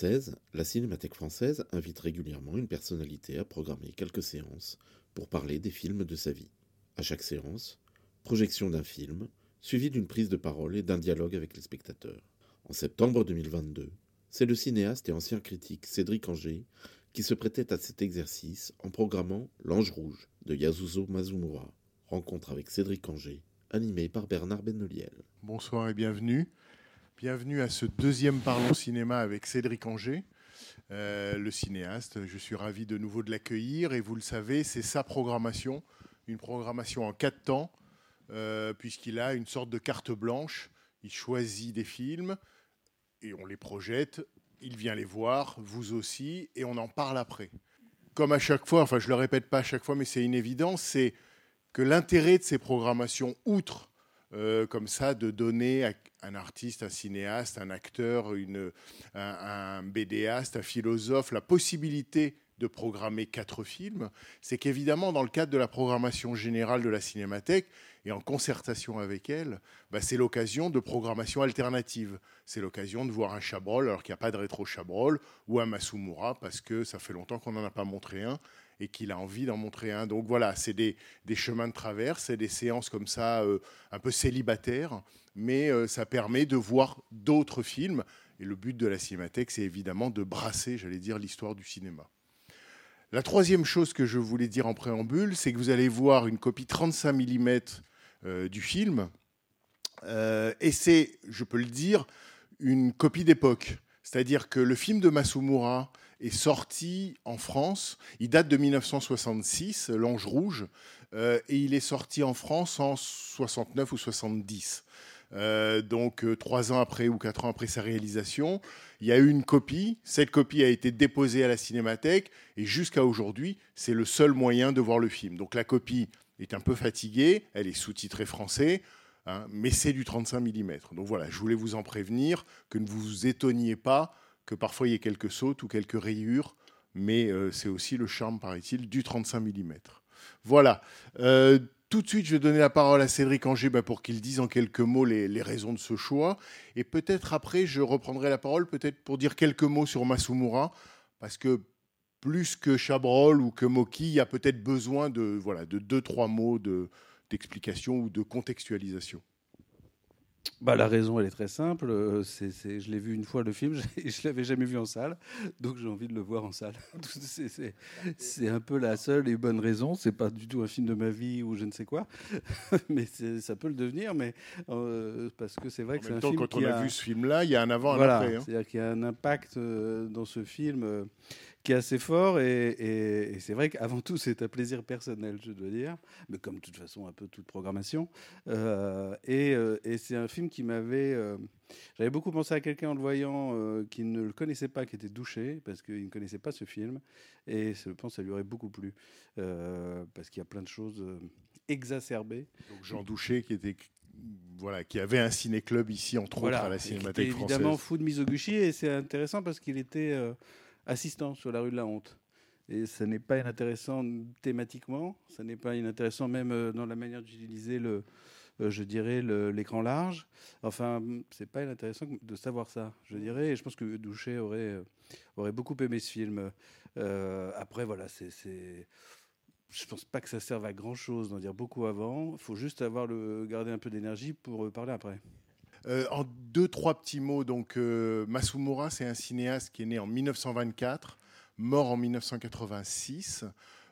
2016, la Cinémathèque française invite régulièrement une personnalité à programmer quelques séances pour parler des films de sa vie. À chaque séance, projection d'un film, suivie d'une prise de parole et d'un dialogue avec les spectateurs. En septembre 2022, c'est le cinéaste et ancien critique Cédric Anger qui se prêtait à cet exercice en programmant L'Ange Rouge de Yasuzo Mazumura. Rencontre avec Cédric Anger, animé par Bernard Benoliel. Bonsoir et bienvenue. Bienvenue à ce deuxième Parlons Cinéma avec Cédric Anger, euh, le cinéaste. Je suis ravi de nouveau de l'accueillir et vous le savez, c'est sa programmation, une programmation en quatre temps, euh, puisqu'il a une sorte de carte blanche. Il choisit des films et on les projette. Il vient les voir, vous aussi, et on en parle après. Comme à chaque fois, enfin je ne le répète pas à chaque fois, mais c'est une évidence, c'est que l'intérêt de ces programmations, outre euh, comme ça, de donner à un artiste, un cinéaste, un acteur, une, un, un un philosophe, la possibilité de programmer quatre films, c'est qu'évidemment, dans le cadre de la programmation générale de la Cinémathèque, et en concertation avec elle, bah, c'est l'occasion de programmation alternative. C'est l'occasion de voir un Chabrol, alors qu'il n'y a pas de rétro Chabrol, ou un Masumura, parce que ça fait longtemps qu'on n'en a pas montré un, et qu'il a envie d'en montrer un. Donc voilà, c'est des, des chemins de traverse, c'est des séances comme ça, euh, un peu célibataires, mais euh, ça permet de voir d'autres films. Et le but de la Cinémathèque, c'est évidemment de brasser, j'allais dire, l'histoire du cinéma. La troisième chose que je voulais dire en préambule, c'est que vous allez voir une copie 35 mm euh, du film. Et c'est, je peux le dire, une copie d'époque. C'est-à-dire que le film de Masumura est sorti en France. Il date de 1966, L'Ange Rouge, euh, et il est sorti en France en 69 ou 70. Euh, donc euh, trois ans après ou quatre ans après sa réalisation, il y a eu une copie. Cette copie a été déposée à la Cinémathèque et jusqu'à aujourd'hui, c'est le seul moyen de voir le film. Donc la copie est un peu fatiguée, elle est sous-titrée français, hein, mais c'est du 35 mm. Donc voilà, je voulais vous en prévenir, que ne vous étonniez pas que parfois il y ait quelques sautes ou quelques rayures, mais euh, c'est aussi le charme, paraît-il, du 35 mm. Voilà. Euh, tout de suite, je vais donner la parole à Cédric Anger bah, pour qu'il dise en quelques mots les, les raisons de ce choix. Et peut-être après, je reprendrai la parole peut-être pour dire quelques mots sur Masumura, parce que plus que Chabrol ou que Moki, il y a peut-être besoin de, voilà, de deux, trois mots de- d'explication ou de contextualisation. Bah, la raison, elle est très simple. Euh, c'est, c'est- je l'ai vu une fois le film, je ne l'avais jamais vu en salle, donc j'ai envie de le voir en salle. C'est, c'est- c'est un peu la seule et bonne raison. C'est pas du tout un film de ma vie ou je ne sais quoi, mais ça peut le devenir. Mais euh, parce que c'est vrai En que c'est un temps, film quand qui on a, a vu ce film-là, il y a un avant, voilà, un après. hein. c'est-à-dire qu'il y a un impact euh, dans ce film qui est assez fort et, et- et c'est vrai qu'avant tout c'est un plaisir personnel, je dois dire, mais comme de toute façon un peu toute programmation. Euh, et euh, et c'est un film qui m'avait, euh, j'avais beaucoup pensé à quelqu'un en le voyant euh, qui ne le connaissait pas, qui était douché parce qu'il ne connaissait pas ce film et je pense que ça lui aurait beaucoup plu parce qu'il y a plein de choses exacerbées. Donc Jean Douché, qui, était, voilà, qui avait un ciné-club ici, entre autres, à la et qui Cinémathèque était française. évidemment fou de Mizoguchi et c'est intéressant parce qu'il était euh, assistant sur la rue de la Honte. Et ça n'est pas inintéressant thématiquement, ça n'est pas inintéressant même euh, dans la manière d'utiliser le, euh, je dirais, l'écran large. Enfin, c'est pas inintéressant de savoir ça, je dirais. Et je pense que Douchet aurait, euh, aurait beaucoup aimé ce film. Euh, après, voilà, c'est. Je pense pas que ça serve à grand chose d'en dire beaucoup avant. Il faut juste avoir le, garder un peu d'énergie pour parler après. Euh, en deux, trois petits mots, donc euh, Masumura, c'est un cinéaste qui est né en 1924, mort en 1986.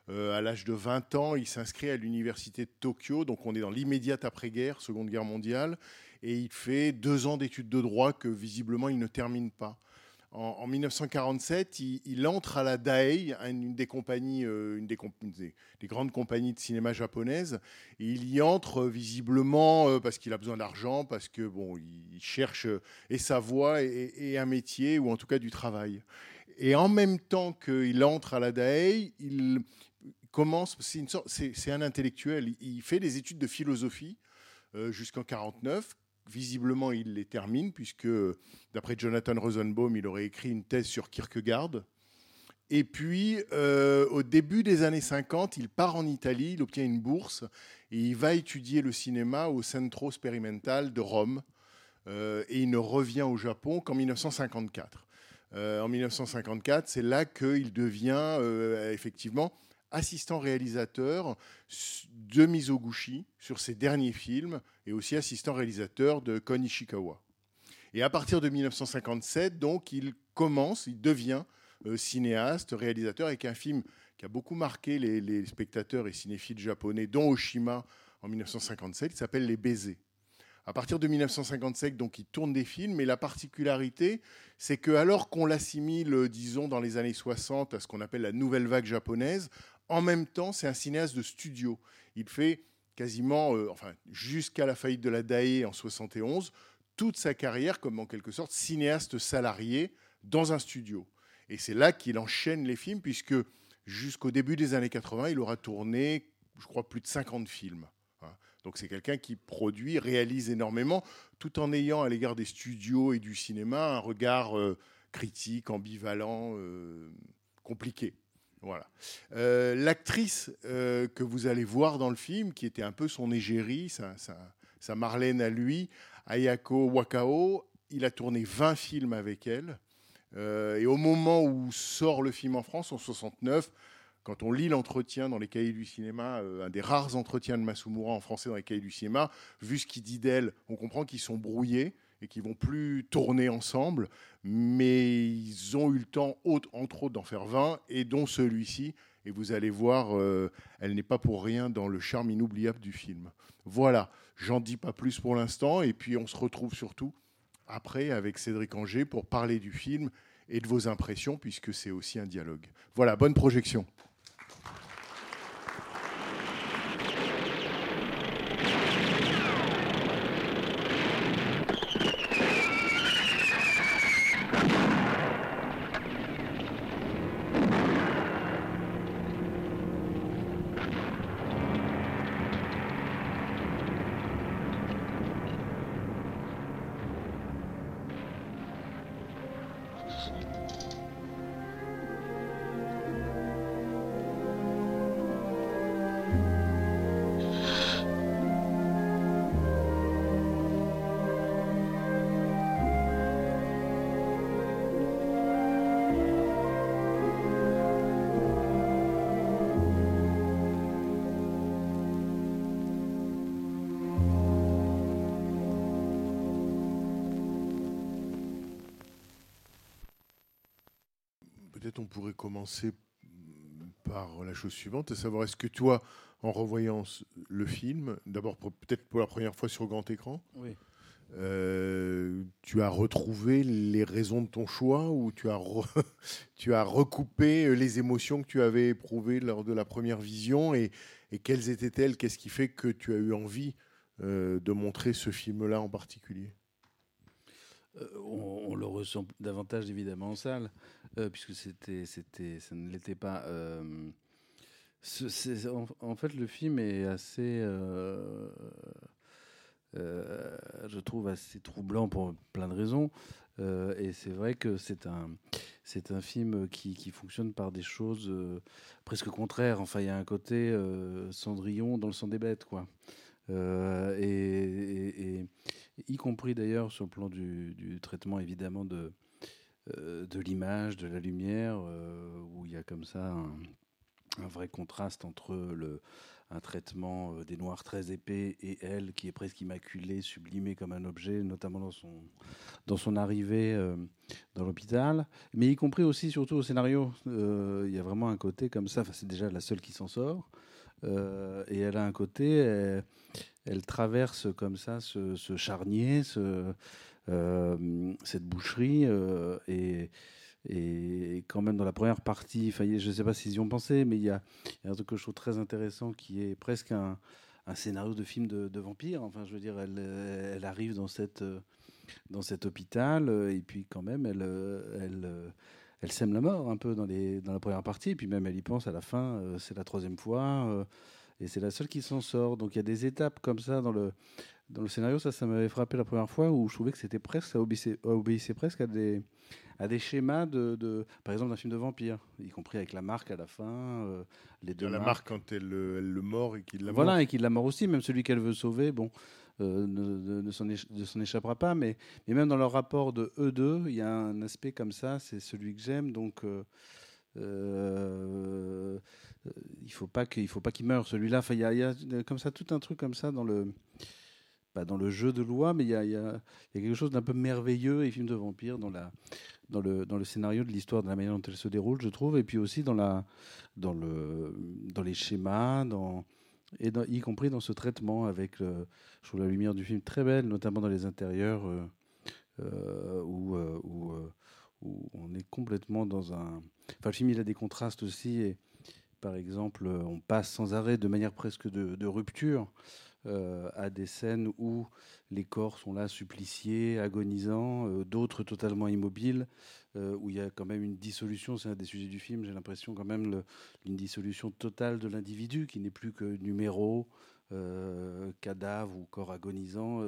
Euh, à l'âge de 20 ans, il s'inscrit à l'université de Tokyo, donc on est dans l'immédiate après-guerre, Seconde Guerre mondiale, et il fait deux ans d'études de droit que visiblement il ne termine pas. En, en 1947, il, entre à la Dai, une, euh, des, grandes compagnies de cinéma japonaises. Et il y entre euh, visiblement euh, parce qu'il a besoin d'argent, parce que bon, il cherche et sa voie et, un métier ou en tout cas du travail. Et en même temps qu'il entre à la Dai, il commence. C'est un intellectuel. Il, fait des études de philosophie jusqu'en 49. Visiblement, il les termine, puisque, d'après Jonathan Rosenbaum, il aurait écrit une thèse sur Kierkegaard. Et puis, euh, au début des années 50, il part en Italie, il obtient une bourse, et il va étudier le cinéma au Centro Sperimental de Rome. Euh, et il ne revient au Japon qu'en 1954. Euh, en 1954, c'est là qu'il devient effectivement assistant réalisateur de Mizoguchi sur ses derniers films et aussi assistant réalisateur de Kon Ishikawa. Et à partir de 1957, donc, il commence, il devient euh, cinéaste, réalisateur, avec un film qui a beaucoup marqué les, les spectateurs et cinéphiles japonais, dont Oshima en 1957, qui s'appelle Les Baisers. À partir de 1957, donc, il tourne des films, et la particularité, c'est que alors qu'on l'assimile, euh, disons, dans les années 60 à ce qu'on appelle la nouvelle vague japonaise, en même temps, c'est un cinéaste de studio. Il fait quasiment, euh, enfin, jusqu'à la faillite de la DAE en 71, toute sa carrière comme en quelque sorte cinéaste salarié dans un studio. Et c'est là qu'il enchaîne les films, puisque jusqu'au début des années 80, il aura tourné, je crois, plus de 50 films. hein. Donc c'est quelqu'un qui produit, réalise énormément, tout en ayant à l'égard des studios et du cinéma un regard euh, critique, ambivalent, euh, compliqué. Voilà. Euh, L'actrice euh, que vous allez voir dans le film, qui était un peu son égérie, sa, sa- Marlène à lui, Ayako Wakao, il a tourné 20 films avec elle. Euh, et au moment où sort le film en France, en 69, quand on lit l'entretien dans les cahiers du cinéma, un des rares entretiens de Masumura en français dans les cahiers du cinéma, vu ce qu'il dit d'elle, on comprend qu'ils sont brouillés et qu'ils vont plus tourner ensemble, mais ils ont eu le temps, entre autres, d'en faire 20, et dont celui-ci. Et vous allez voir, euh, elle n'est pas pour rien dans le charme inoubliable du film. Voilà, j'en dis pas plus pour l'instant, et puis on se retrouve surtout après avec Cédric Anger pour parler du film et de vos impressions, puisque c'est aussi un dialogue. Voilà, bonne projection. On pourrait commencer par la chose suivante, à savoir est-ce que toi, en revoyant le film, d'abord peut-être pour la première fois sur grand écran, Oui. euh, tu as retrouvé les raisons de ton choix ou tu as, re- tu as recoupé les émotions que tu avais éprouvées lors de la première vision et, et quelles étaient-elles? Qu'est-ce qui fait que tu as eu envie euh, de montrer ce film-là en particulier? On, on le ressent davantage évidemment en salle, euh, puisque c'était, c'était, ça ne l'était pas. euh, en, fait, le film est assez, euh, euh, je trouve, assez troublant pour plein de raisons. Euh, et c'est vrai que c'est un, c'est un film qui, qui fonctionne par des choses euh, presque contraires. Enfin, il y a un côté euh, Cendrillon dans le sang des bêtes, quoi. Euh, et, y compris d'ailleurs sur le plan du, traitement évidemment de, euh, de l'image, de la lumière, euh, où il y a comme ça un, un vrai contraste entre le, un traitement des noirs très épais et elle qui est presque immaculée, sublimée comme un objet, notamment dans son, dans son arrivée dans l'hôpital, mais y compris aussi surtout au scénario. Il y a vraiment un côté comme ça, c'est déjà la seule qui s'en sort. Euh, et elle a un côté, elle, traverse comme ça ce, charnier, euh, cette boucherie, euh, et, quand même dans la première partie, je ne sais pas s'ils y ont pensé, mais il y, a, un truc que je trouve très intéressant qui est presque un, scénario de film de, vampire. Enfin, je veux dire, elle, arrive dans cette dans cet hôpital et puis quand même elle elle sème la mort un peu dans les dans la première partie et puis même elle y pense à la fin euh, c'est la troisième fois euh, et c'est la seule qui s'en sort donc il y a des étapes comme ça dans le dans le scénario ça ça m'avait frappé la première fois où je trouvais que c'était presque ça obéissait, obéissait presque à des à des schémas de, de par exemple d'un film de vampire y compris avec la marque à la fin euh, les deux la marques. marque quand elle, elle le mord et qu'il la Voilà, mord. et qu'il la mord aussi, même celui qu'elle veut sauver, bon, euh, ne, ne- s'en échappera pas. Mais, même dans leur rapport de eux deux, il y a un aspect comme ça, c'est celui que j'aime. Donc, euh, euh, il faut pas qu'il faut pas qu'il meure celui-là. Il y a, comme ça tout un truc comme ça dans le pas dans le jeu de loi, mais il y a quelque chose d'un peu merveilleux et film de vampire dans la dans le dans le scénario de l'histoire, de la manière dont elle se déroule, je trouve, et puis aussi dans la dans le dans les schémas, dans et y compris dans ce traitement avec je trouve la lumière du film très belle, notamment dans les intérieurs euh, euh, où, euh, où, on est complètement dans un. Enfin, le film il a des contrastes aussi et par exemple, on passe sans arrêt de manière presque de, de rupture à des scènes où les corps sont là suppliciés, agonisants, d'autres totalement immobiles, euh, où il y a quand même une dissolution, c'est un des sujets du film, j'ai l'impression quand même le- une dissolution totale de l'individu qui n'est plus que numéro, euh, cadavre ou corps agonisant.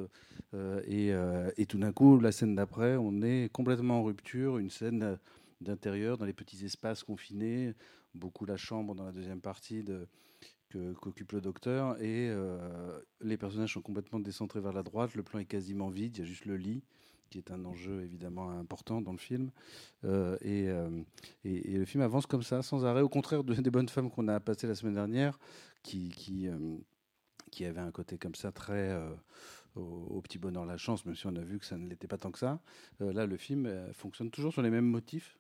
euh, et, tout d'un coup, la scène d'après, on est complètement en rupture, une scène d'intérieur dans les petits espaces confinés, beaucoup la chambre dans la deuxième partie de qu'occupe le docteur et les personnages sont complètement décentrés vers la droite, le plan est quasiment vide, il y a juste le lit qui est un enjeu évidemment important dans le film. Euh, et, euh, et, et le film avance comme ça sans arrêt au contraire de, des bonnes femmes qu'on a passées la semaine dernière qui qui, euh, qui avaient un côté comme ça très au, au petit bonheur la chance même si on a vu que ça ne l'était pas tant que ça. Là le film fonctionne toujours sur les mêmes motifs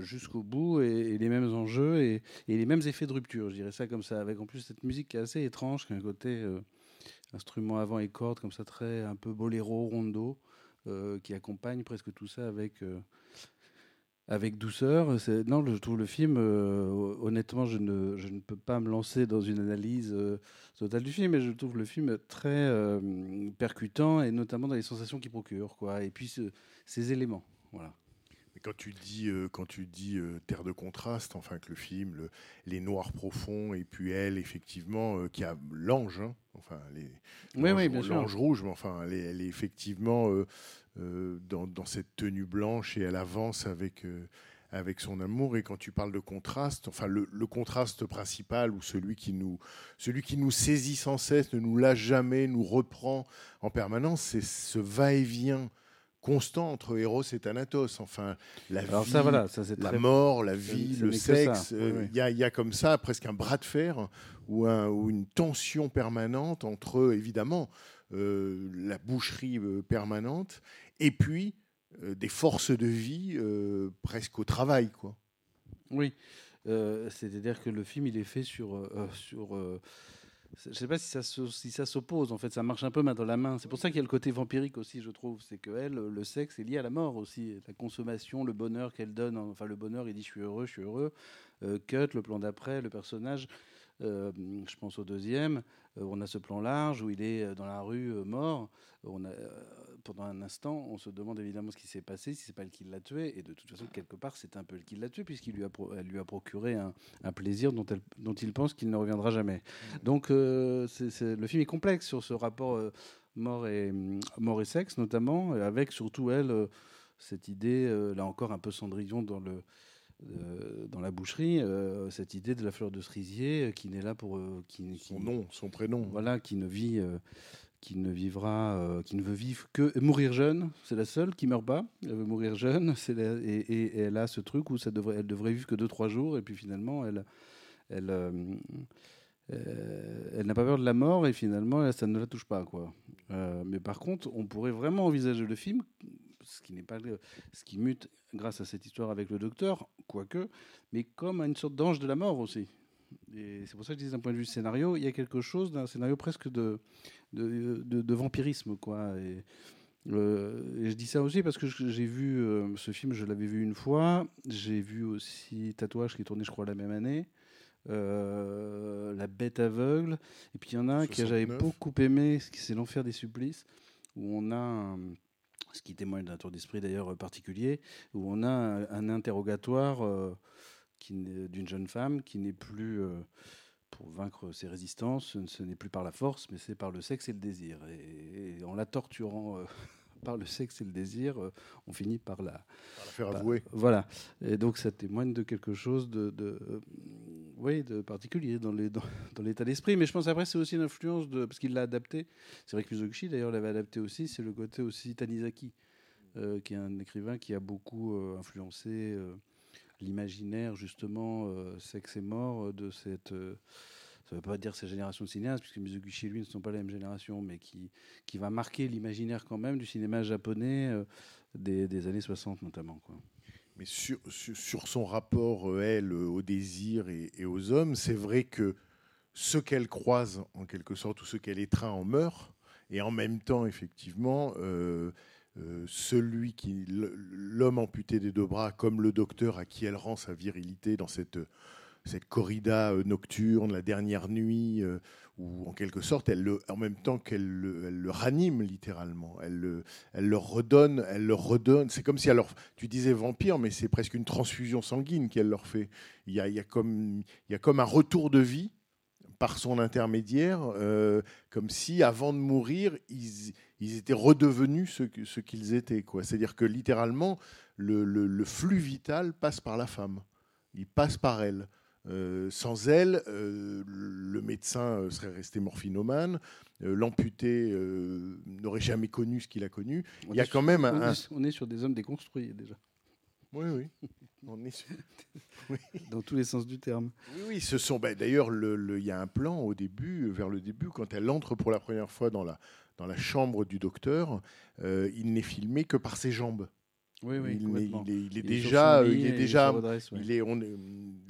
jusqu'au bout et, les mêmes enjeux et, et les mêmes effets de rupture, je dirais ça comme ça, avec en plus cette musique qui est assez étrange, qui a un côté instrument avant et cordes comme ça, très un peu boléro, rondo, qui accompagne presque tout ça avec, euh, avec douceur. Non, je trouve le film, euh, honnêtement, je ne, je ne peux pas me lancer dans une analyse euh, totale du film, mais je trouve le film très euh, percutant et notamment dans les sensations qu'il procure, quoi, et puis ce- ces éléments. Quand tu dis, euh, quand tu dis euh, terre de contraste, enfin que le film, le- les noirs profonds, et puis elle, effectivement, euh, qui a l'ange, hein, enfin les Oui, oui, bien sûr. l'ange rouge, mais enfin elle est, elle est effectivement euh, euh, dans, dans cette tenue blanche et elle avance avec euh, avec son amour. Et quand tu parles de contraste, enfin le, le contraste principal ou celui qui nous celui qui nous saisit sans cesse, ne nous lâche jamais, nous reprend en permanence, c'est ce va-et-vient constant entre Eros et Thanatos. Enfin, la Alors vie, ça, voilà, ça c'est la très mort, la vie, le sexe. Euh, Il oui. y, a, il y a comme ça presque un bras de fer ou, un- ou une tension permanente entre, évidemment, euh, la boucherie euh, permanente et puis euh, des forces de vie euh, presque au travail. Quoi. Oui, c'est-à-dire que le film il est fait sur sur. Je ne sais pas si ça s'oppose. En fait, ça marche un peu main dans la main. C'est pour ça qu'il y a le côté vampirique aussi, je trouve. C'est que elle, le sexe est lié à la mort aussi, la consommation, le bonheur qu'elle donne. Enfin, le bonheur, il dit je suis heureux, je suis heureux. Euh, cut, le plan d'après, le personnage. Euh, je pense au deuxième. euh, on a ce plan large où il est euh, dans la rue euh, mort. On a, pendant un instant, on se demande évidemment ce qui s'est passé, si c'est pas elle qui l'a tué. Et de toute façon, quelque part, c'est un peu elle qui l'a tué, puisqu'il lui a, lui procuré un, un plaisir dont, elle, dont il pense qu'il ne reviendra jamais. Donc, c'est- c'est- le film est complexe sur ce rapport mort, et, hum, mort et sexe, notamment, avec surtout elle, cette idée, là encore un peu Cendrillon dans le. Euh, dans la boucherie, euh, cette idée de la fleur de cerisier euh, qui n'est là pour qui, Son qui- nom, son prénom. voilà, qui ne vit, qui ne vivra, qui ne veut vivre que mourir jeune. C'est la seule qui meurt pas. Elle veut mourir jeune. C'est et, et- et elle a ce truc où ça devrait, elle devrait vivre que deux trois jours. Et puis finalement, elle, elle, euh, elle n'a pas peur de la mort et finalement, ça ne la touche pas, quoi. Euh, mais par contre, on pourrait vraiment envisager le film, ce qui n'est pas le- ce qui mute grâce à cette histoire avec le docteur, quoique, mais comme une sorte d'ange de la mort aussi. Et c'est pour ça que je dis d'un point de vue scénario, il y a quelque chose d'un scénario presque de, de, de- de vampirisme. Quoi. Et, euh, et je dis ça aussi parce que j'ai vu euh, ce film, je l'avais vu une fois. J'ai vu aussi Tatouage qui est tourné, je crois, la même année. Euh, la bête aveugle. Et puis il y en a un que j'avais 69. beaucoup aimé, c'est L'Enfer des supplices, où on a, un- ce qui témoigne d'un tour d'esprit d'ailleurs particulier, où on a un, un interrogatoire euh, n'est- d'une jeune femme qui n'est plus, euh, pour vaincre ses résistances, ce, n'est plus par la force, mais c'est par le sexe et le désir. Et, et en la torturant euh, par le sexe et le désir, euh, on finit par la, Par la faire avouer. Voilà. Et donc ça témoigne de quelque chose de, de, euh, oui, de particulier dans les- dans- dans l'état d'esprit. Mais je pense après c'est aussi l'influence de parce qu'il l'a adapté. C'est vrai que Mizoguchi d'ailleurs l'avait adapté aussi. C'est le côté aussi Tanizaki, euh, qui est un écrivain qui a beaucoup euh, influencé euh, l'imaginaire justement sexe et mort de cette. ça ne veut pas dire ces générations de cinéastes, puisque Mizoguchi et lui ne sont pas la même génération, mais qui, va marquer l'imaginaire quand même du cinéma japonais des, années 60 notamment. Mais sur, son rapport, euh, elle, euh, au désir et, aux hommes, c'est vrai que ce qu'elle croise, en quelque sorte, ou ce qu'elle étreint en meurt, et en même temps, effectivement, euh, celui qui, l'homme amputé des deux bras, comme le docteur à qui elle rend sa virilité dans cette, corrida nocturne, la dernière nuit, où en quelque sorte, elle le, en même temps qu'elle le, elle le ranime littéralement, elle le, elle leur redonne, elle leur redonne. C'est comme si leur, tu disais vampire, mais c'est presque une transfusion sanguine qu'elle leur fait. Il y a, y a comme, y a comme un retour de vie par son intermédiaire, euh, comme si avant de mourir, ils, ils étaient redevenus ce, qu'ils étaient. C'est-à-dire que littéralement, le, le- le flux vital passe par la femme. Il passe par elle. Euh, sans elle, euh, le médecin euh, serait resté morphinomane, euh, l'amputé n'aurait jamais connu ce qu'il a connu. On Il y a est quand sur- même on un- est- On est sur des hommes déconstruits déjà, Oui, oui. On est dans tous les sens du terme. Oui, oui, ce sont. ben, D'ailleurs, le- le- il y a un plan au début, vers le début, quand elle entre pour la première fois dans la, dans la chambre du docteur, il n'est filmé que par ses jambes. Oui, oui, il, est, il est Il est sur déjà, il est déjà, ouais. il est, on est-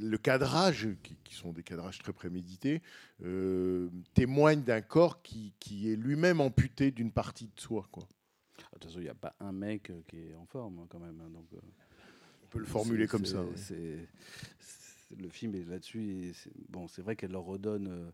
le cadrage, qui, qui sont des cadrages très prémédités, euh, témoigne d'un corps qui, qui est lui-même amputé d'une partie de soi. Quoi. De toute façon, il n'y a pas un mec euh, qui est en forme hein, quand même. hein, donc, euh, On peut le formuler comme ça. c'est- le film est là-dessus. Bon, c'est vrai qu'elle leur redonne. euh,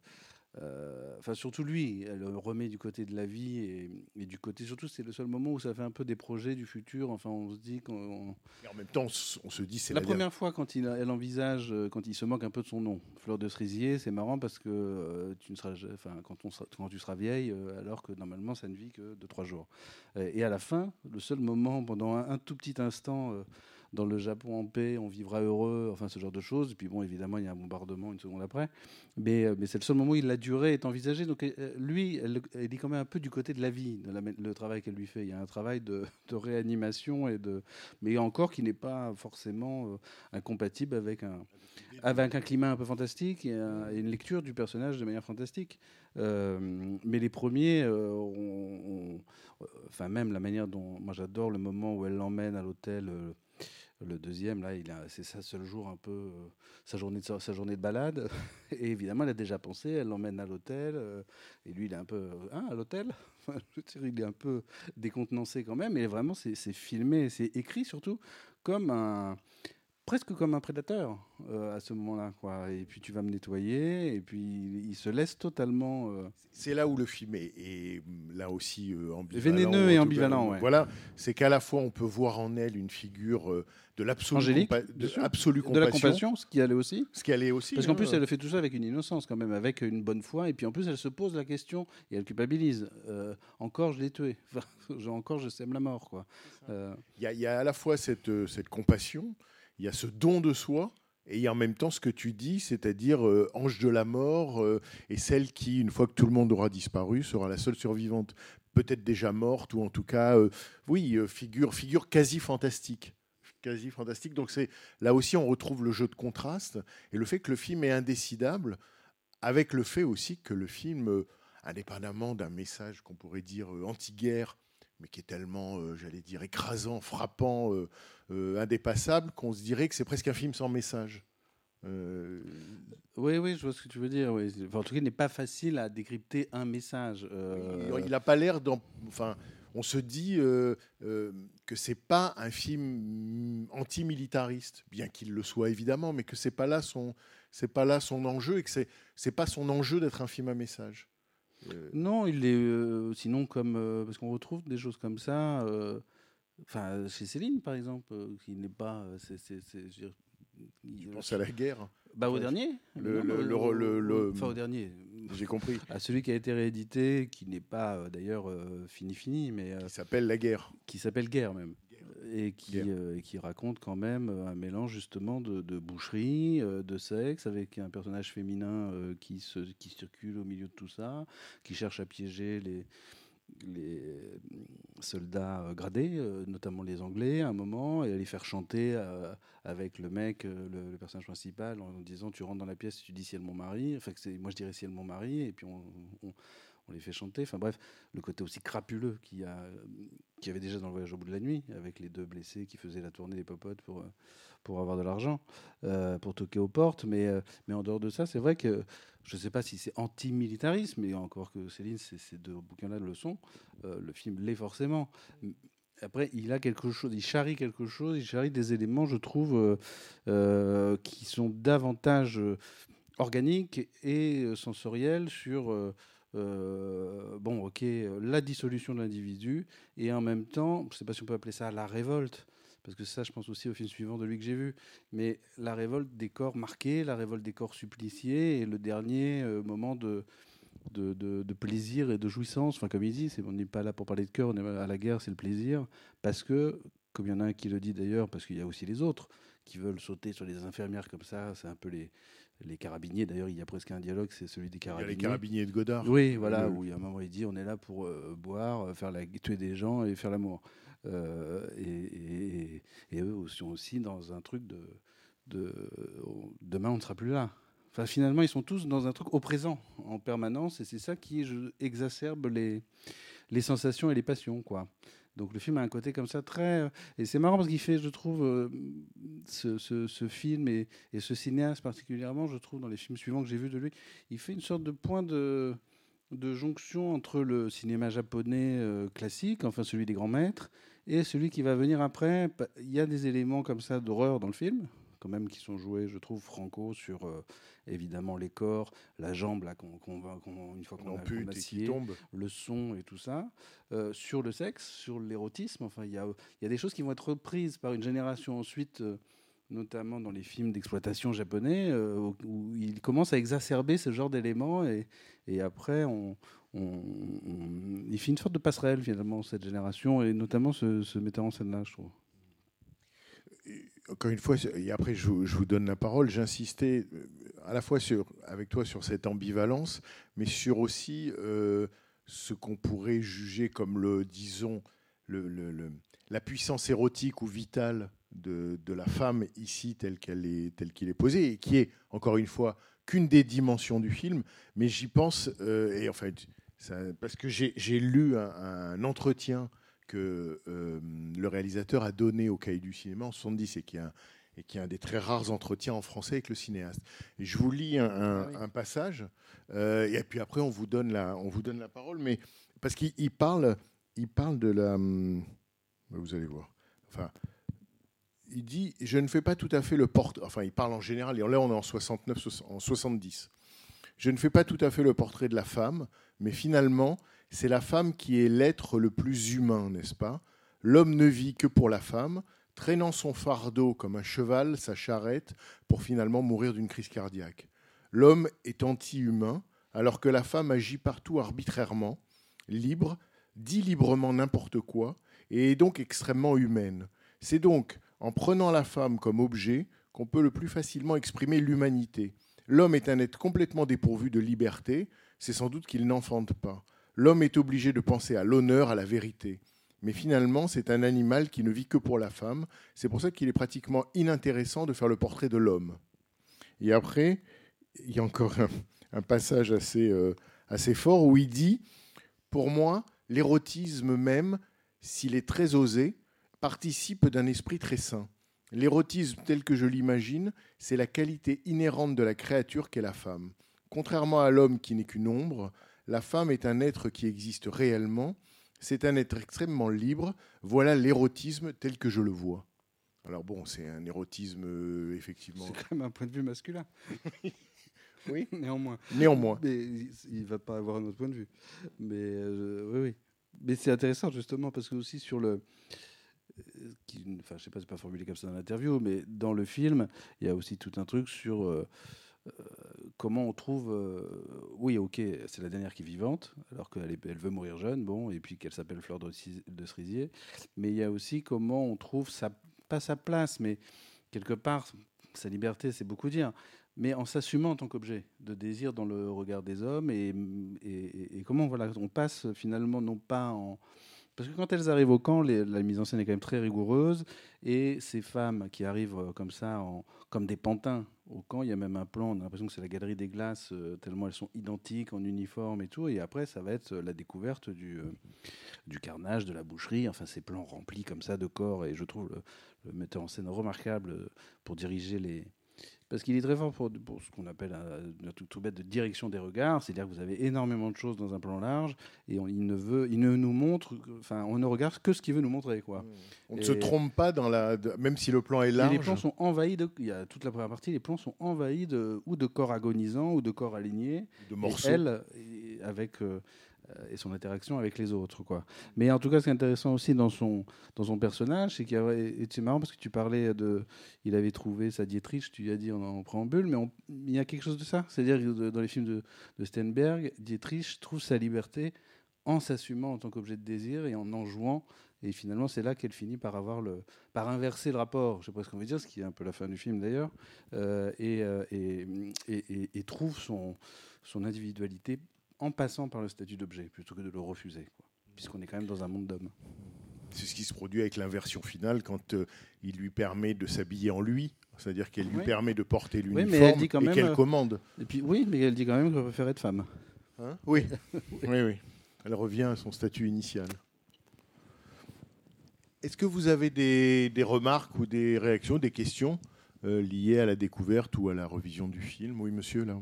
Enfin, surtout lui, elle le remet du côté de la vie et, et du côté. Surtout, c'est le seul moment où ça fait un peu des projets du futur. Enfin, on se dit qu'on. En même temps, on se dit, c'est La la, première fois, quand il, elle envisage, euh, quand il se moque un peu de son nom, Fleur de Cerisier, c'est marrant parce que euh, tu ne seras, enfin, quand, on sera- quand tu seras vieille, euh, alors que normalement ça ne vit que de trois jours. Euh, et à la fin, le seul moment, pendant un, un tout petit instant, euh, dans le Japon en paix, on vivra heureux, enfin ce genre de choses. Et puis bon, évidemment, il y a un bombardement une seconde après. Mais, euh, c'est le seul moment où la durée est envisagée. Donc euh, lui, elle, est quand même un peu du côté de la vie, le travail qu'elle lui fait. Il y a un travail de, de réanimation, et de, mais encore qui n'est pas forcément euh, incompatible avec un, avec un climat un peu fantastique et, un- et une lecture du personnage de manière fantastique. Mais les premiers, enfin même la manière dont, moi j'adore le moment où elle l'emmène à l'hôtel. Le deuxième, là, c'est sa seul jour un peu, euh, sa journée de balade. Et évidemment, elle a déjà pensé, elle l'emmène à l'hôtel. euh, et lui, il est un peu, euh, hein, à l'hôtel? Il est un peu décontenancé quand même. Et vraiment, c'est filmé, c'est écrit surtout comme un, presque comme un prédateur euh, à ce moment-là, quoi. Et puis tu vas me nettoyer. Et puis il se laisse totalement. euh, C'est là où le film est, est, là aussi euh, ambivalent. Vénéneux et cas, ambivalent, ouais. Voilà, c'est qu'à la fois on peut voir en elle une figure de l'absolu Angélique, compa- bien de la compassion, compassion, ce qui allait aussi. ce qu'elle est aussi. Parce qu'en hein. plus, elle fait tout ça avec une innocence, quand même, avec une bonne foi. Et puis en plus, elle se pose la question et elle culpabilise. Encore, je l'ai tué. Enfin, encore, je sème la mort, quoi. Il y, y a à la fois cette, cette compassion, il y a ce don de soi, et en même temps ce que tu dis, c'est-à-dire euh, ange de la mort, euh, et celle qui, une fois que tout le monde aura disparu, sera la seule survivante, peut-être déjà morte, ou en tout cas, euh, oui, figure, figure quasi fantastique. Quasi fantastique. Donc c'est là aussi, on retrouve le jeu de contraste et le fait que le film est indécidable, avec le fait aussi que le film, indépendamment d'un message qu'on pourrait dire anti-guerre, mais qui est tellement, euh, j'allais dire, écrasant, frappant, euh, euh, indépassable, qu'on se dirait que c'est presque un film sans message. Oui, oui, je vois ce que tu veux dire. Oui. Enfin, en tout cas, il n'est pas facile à décrypter un message. Il n'a pas l'air d'en. Enfin, on se dit euh, que c'est pas un film antimilitariste, bien qu'il le soit évidemment, mais que c'est pas là son, c'est pas là son enjeu et que c'est, c'est pas son enjeu d'être un film à message. Euh, Non, il est euh, sinon comme euh, parce qu'on retrouve des choses comme ça. Enfin, chez Céline, par exemple, qui n'est pas. je veux dire, il- je pense à la guerre. Bah, au dernier. Le- le- le- le- Enfin, au dernier. J'ai compris. À celui qui a été réédité, qui n'est pas d'ailleurs euh, fini fini, mais Il s'appelle la guerre. qui s'appelle Guerre même, et qui, euh, et qui raconte quand même euh, un mélange justement de, de boucherie, euh, de sexe, avec un personnage féminin euh, qui, se, qui circule au milieu de tout ça, qui cherche à piéger les, les soldats gradés, notamment les Anglais, à un moment, et à les faire chanter avec le mec, le, le personnage principal, en disant tu rentres dans la pièce, tu dis ciel mon mari, enfin moi je dirais ciel mon mari, et puis on, on- on les fait chanter. Enfin bref, le côté aussi crapuleux qu'il y avait déjà dans le voyage au bout de la nuit, avec les deux blessés qui faisaient la tournée des popotes pour, avoir de l'argent, euh, pour toquer aux portes. Mais, euh, mais en dehors de ça, c'est vrai que je ne sais pas si c'est anti-militarisme, mais encore que Céline, ces deux bouquins-là le sont, euh, le film l'est forcément. Après, il a quelque chose, il charrie quelque chose, il charrie des éléments, je trouve, qui sont davantage organiques et sensoriels sur, euh, bon, ok, la dissolution de l'individu et en même temps, je ne sais pas si on peut appeler ça la révolte, parce que ça, je pense aussi au film suivant de lui que j'ai vu, mais la révolte des corps marqués, la révolte des corps suppliciés et le dernier euh, moment de, plaisir et de jouissance. Enfin, comme il dit, on n'est pas là pour parler de cœur, on est à la guerre, c'est le plaisir, parce que, comme il y en a un qui le dit d'ailleurs, parce qu'il y a aussi les autres qui veulent sauter sur les infirmières comme ça, c'est un peu les, les carabiniers. D'ailleurs, il y a presque un dialogue, c'est celui des Il y a carabiniers. les carabiniers de Godard. Oui, voilà, où il y a un moment, il dit on est là pour euh, boire, euh, faire la, tuer des gens et faire l'amour. Euh, et, et- et eux sont aussi dans un truc de, de demain on ne sera plus là. Enfin, finalement, ils sont tous dans un truc au présent, en permanence, et c'est ça qui je, exacerbe les, les sensations et les passions, quoi. Donc le film a un côté comme ça très... Et c'est marrant parce qu'il fait, je trouve, euh, ce, ce- film et, et ce cinéaste particulièrement, je trouve, dans les films suivants que j'ai vus de lui, il fait une sorte de point de, de jonction entre le cinéma japonais euh, classique, enfin celui des grands maîtres, et celui qui va venir après. Pa- Il y a des éléments comme ça d'horreur dans le film, quand même, qui sont joués, je trouve, franco sur euh, évidemment les corps, la jambe, là, qu'on, va, qu'on- une fois qu'on On a, ampute a scié, tombe. le son et tout ça, euh, sur le sexe, sur l'érotisme. Enfin, il y a, y a des choses qui vont être reprises par une génération ensuite, euh, notamment dans les films d'exploitation japonais, euh, où, où il commence à exacerber ce genre d'éléments et, et après, on, on- on- il fait une sorte de passerelle finalement, cette génération, et notamment ce, ce metteur en scène-là, je trouve. Encore une fois, et après je, vous- donne la parole, j'insistais euh, à la fois avec toi sur cette ambivalence, mais sur aussi euh, ce qu'on pourrait juger comme le, disons, la puissance érotique ou vitale de, la femme ici telle qu'elle est, telle qu'il est posé, et qui est encore une fois qu'une des dimensions du film. Mais j'y pense, euh, et en fait, parce que j'ai lu un entretien que euh, le réalisateur a donné au Cahier du cinéma en 70 et qui est un, et qui est un des très rares entretiens en français avec le cinéaste. Et je vous lis un, un- Ah oui. un passage euh, et puis après on vous donne la, on vous donne la parole, mais parce qu'il il parle, il parle de la, hum, vous allez voir. Enfin, il dit, je ne fais pas tout à fait le portrait. Enfin, il parle en général. Et là, on est en 69, soix- en 70. Je ne fais pas tout à fait le portrait de la femme, mais finalement, c'est la femme qui est l'être le plus humain, n'est-ce pas? L'homme ne vit que pour la femme, traînant son fardeau comme un cheval, sa charrette, pour finalement mourir d'une crise cardiaque. L'homme est anti-humain, alors que la femme agit partout arbitrairement, libre, dit librement n'importe quoi, et est donc extrêmement humaine. C'est donc en prenant la femme comme objet qu'on peut le plus facilement exprimer l'humanité. L'homme est un être complètement dépourvu de liberté, c'est sans doute qu'il n'enfante pas. L'homme est obligé de penser à l'honneur, à la vérité. Mais finalement, c'est un animal qui ne vit que pour la femme. C'est pour ça qu'il est pratiquement inintéressant de faire le portrait de l'homme. Et après, il y a encore un, passage assez, euh, assez fort où il dit, pour moi, l'érotisme même, s'il est très osé, participe d'un esprit très sain. L'érotisme tel que je l'imagine, c'est la qualité inhérente de la créature qu'est la femme. Contrairement à l'homme qui n'est qu'une ombre, la femme est un être qui existe réellement, c'est un être extrêmement libre, voilà l'érotisme tel que je le vois. Alors bon, c'est un érotisme euh, effectivement. C'est quand même un point de vue masculin. Oui. Néanmoins. Néanmoins. Mais il ne va pas avoir un autre point de vue. Mais euh, oui, oui. Mais c'est intéressant justement parce que aussi sur le. euh, qui- Enfin, je sais pas, c'est pas formulé comme ça dans l'interview, mais dans le film, il y a aussi tout un truc sur euh, comment on trouve. euh, oui, ok, c'est la dernière qui est vivante, alors qu'elle elle veut mourir jeune, bon, et puis qu'elle s'appelle Fleur de, de Cerisier. Mais il y a aussi comment on trouve pas sa place, mais quelque part sa liberté, c'est beaucoup dire mais en s'assumant en tant qu'objet de désir dans le regard des hommes et, et- comment voilà on passe finalement non pas en parce que quand elles arrivent au camp, la mise en scène est quand même très rigoureuse et ces femmes qui arrivent euh, comme ça en, comme des pantins au camp, il y a même un plan, on a l'impression que c'est la galerie des glaces euh, tellement elles sont identiques en uniforme et tout et après ça va être euh, la découverte du euh, du carnage, de la boucherie, enfin ces plans remplis comme ça de corps et je trouve le, metteur en scène remarquable pour diriger les parce qu'il est très fort pour, pour ce qu'on appelle un, tout, tout bête de direction des regards, c'est-à-dire que vous avez énormément de choses dans un plan large et on- il ne veut, il ne nous montre, enfin, on ne regarde que ce qu'il veut nous montrer, quoi. On ne se trompe pas dans la. de- Même si le plan est large. les plans sont envahis de, il y a toute la première partie, les plans sont envahis de ou de corps agonisants ou de corps alignés. de Et morceaux. elle, et avec euh, euh, et son interaction avec les autres, quoi. Mais en tout cas, ce qui est intéressant aussi dans son dans son personnage, c'est qu'il y et c'est marrant parce que tu parlais de, il avait trouvé sa Dietrich, tu as dit en, préambule, mais il y a quelque chose de ça, c'est-à-dire que dans les films de, de Steinberg, Dietrich trouve sa liberté en s'assumant en tant qu'objet de désir et en en jouant. Et finalement, c'est là qu'elle finit par avoir le, par inverser le rapport. Je sais pas ce qu'on veut dire, ce qui est un peu la fin du film d'ailleurs, euh, euh, et, et- et- et trouve son, son individualité en passant par le statut d'objet plutôt que de le refuser, puisqu'on est quand même dans un monde d'hommes. C'est ce qui se produit avec l'inversion finale quand euh, il lui permet de s'habiller en lui. C'est-à-dire qu'elle lui Oui. permet de porter mais l'uniforme quand et qu'elle euh, commande. Et puis oui, mais elle dit quand même qu'elle préfère être femme. Hein? Oui. oui, oui. Elle revient à son statut initial. Est-ce que vous avez des, des remarques ou des réactions, des questions euh, liées à la découverte ou à la revision du film? Oui, monsieur, là.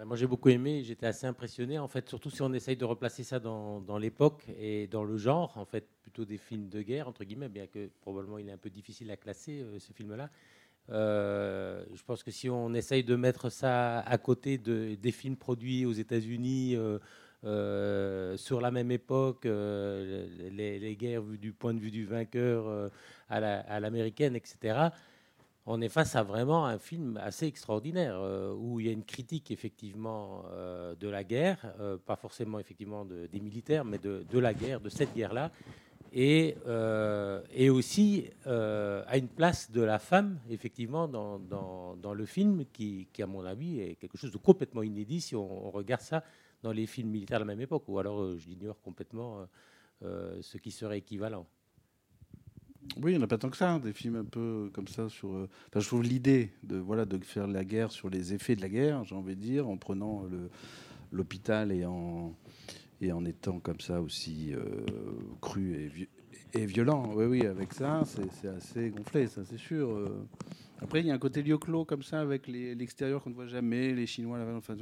Ben, moi, j'ai beaucoup aimé, j'étais assez impressionné, en fait, surtout si on essaye de replacer ça dans, l'époque et dans le genre, en fait, plutôt des films de guerre, entre guillemets, bien que probablement il est un peu difficile à classer, euh, ce film-là. Euh, je pense que si on essaye de mettre ça à côté de, des films produits aux États-Unis euh, sur la même époque, les, guerres du point de vue du vainqueur à l'américaine, etc., on est face à vraiment un film assez extraordinaire euh, où il y a une critique effectivement euh, de la guerre, euh, pas forcément effectivement de- des militaires, mais de, la guerre, de cette guerre-là, et, aussi à une place de la femme effectivement dans, le film qui, à mon avis, est quelque chose de complètement inédit si on, on regarde ça dans les films militaires de la même époque, ou alors euh, j'ignore complètement ce qui serait équivalent. Oui, il n'y en a pas tant que ça, hein, des films un peu comme ça sur. euh, je trouve l'idée de voilà de faire la guerre sur les effets de la guerre, j'ai envie de dire, en prenant l'hôpital et en et en étant comme ça aussi euh, cru et, vi- et violent. Oui, oui, avec ça, c'est assez gonflé, ça c'est sûr. euh. Après, il y a un côté lieu clos comme ça avec l'extérieur qu'on ne voit jamais, les Chinois, là, enfin,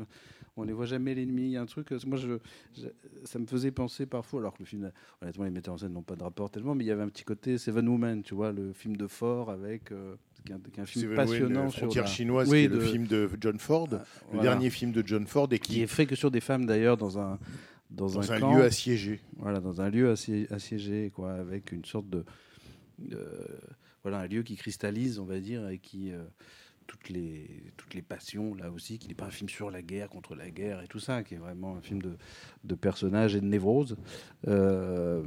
on ne les voit jamais l'ennemi. Il y a un truc. euh, Moi, je, je- ça me faisait penser parfois, alors que le film, honnêtement, les metteurs en scène n'ont pas de rapport tellement, mais il y avait un petit côté Seven Women, tu vois, le film de Ford avec. euh, qui est un, qui est un film Seven passionnant Wayne, sur Frontière la- chinoise, Oui, qui est de- le film de John Ford, Ah, le voilà. dernier film de John Ford, et qui qui est fait que sur des femmes d'ailleurs dans un dans, dans un, camp, lieu assiégé. voilà dans un lieu assié- assiégé quoi avec une sorte de euh, voilà un lieu qui cristallise on va dire et qui euh, toutes les toutes les passions là aussi qui n'est pas un film sur la guerre contre la guerre et tout ça qui est vraiment un film de de personnages et de névrose euh,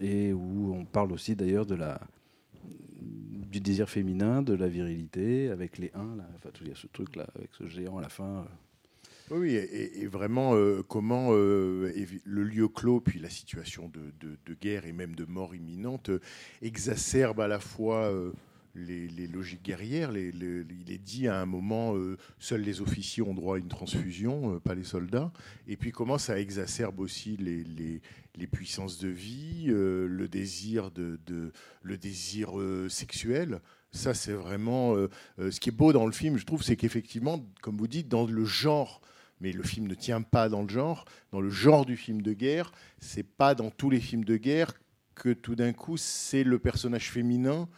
et où on parle aussi d'ailleurs de la du désir féminin, de la virilité, avec les uns, là, enfin, tout, il y a ce truc-là, avec ce géant à la fin. euh. Oui, et, vraiment euh, comment le lieu clos, puis la situation de, de- guerre et même de mort imminente exacerbe à la fois les, logiques guerrières. Il est dit à un moment, euh, seuls les officiers ont droit à une transfusion, euh, pas les soldats. Et puis comment ça exacerbe aussi les, puissances de vie, euh, le désir, le désir sexuel. Ça, c'est vraiment ce qui est beau dans le film, je trouve, c'est qu'effectivement, comme vous dites, dans le genre, mais le film ne tient pas dans le genre, dans le genre du film de guerre, c'est pas dans tous les films de guerre que tout d'un coup, c'est le personnage féminin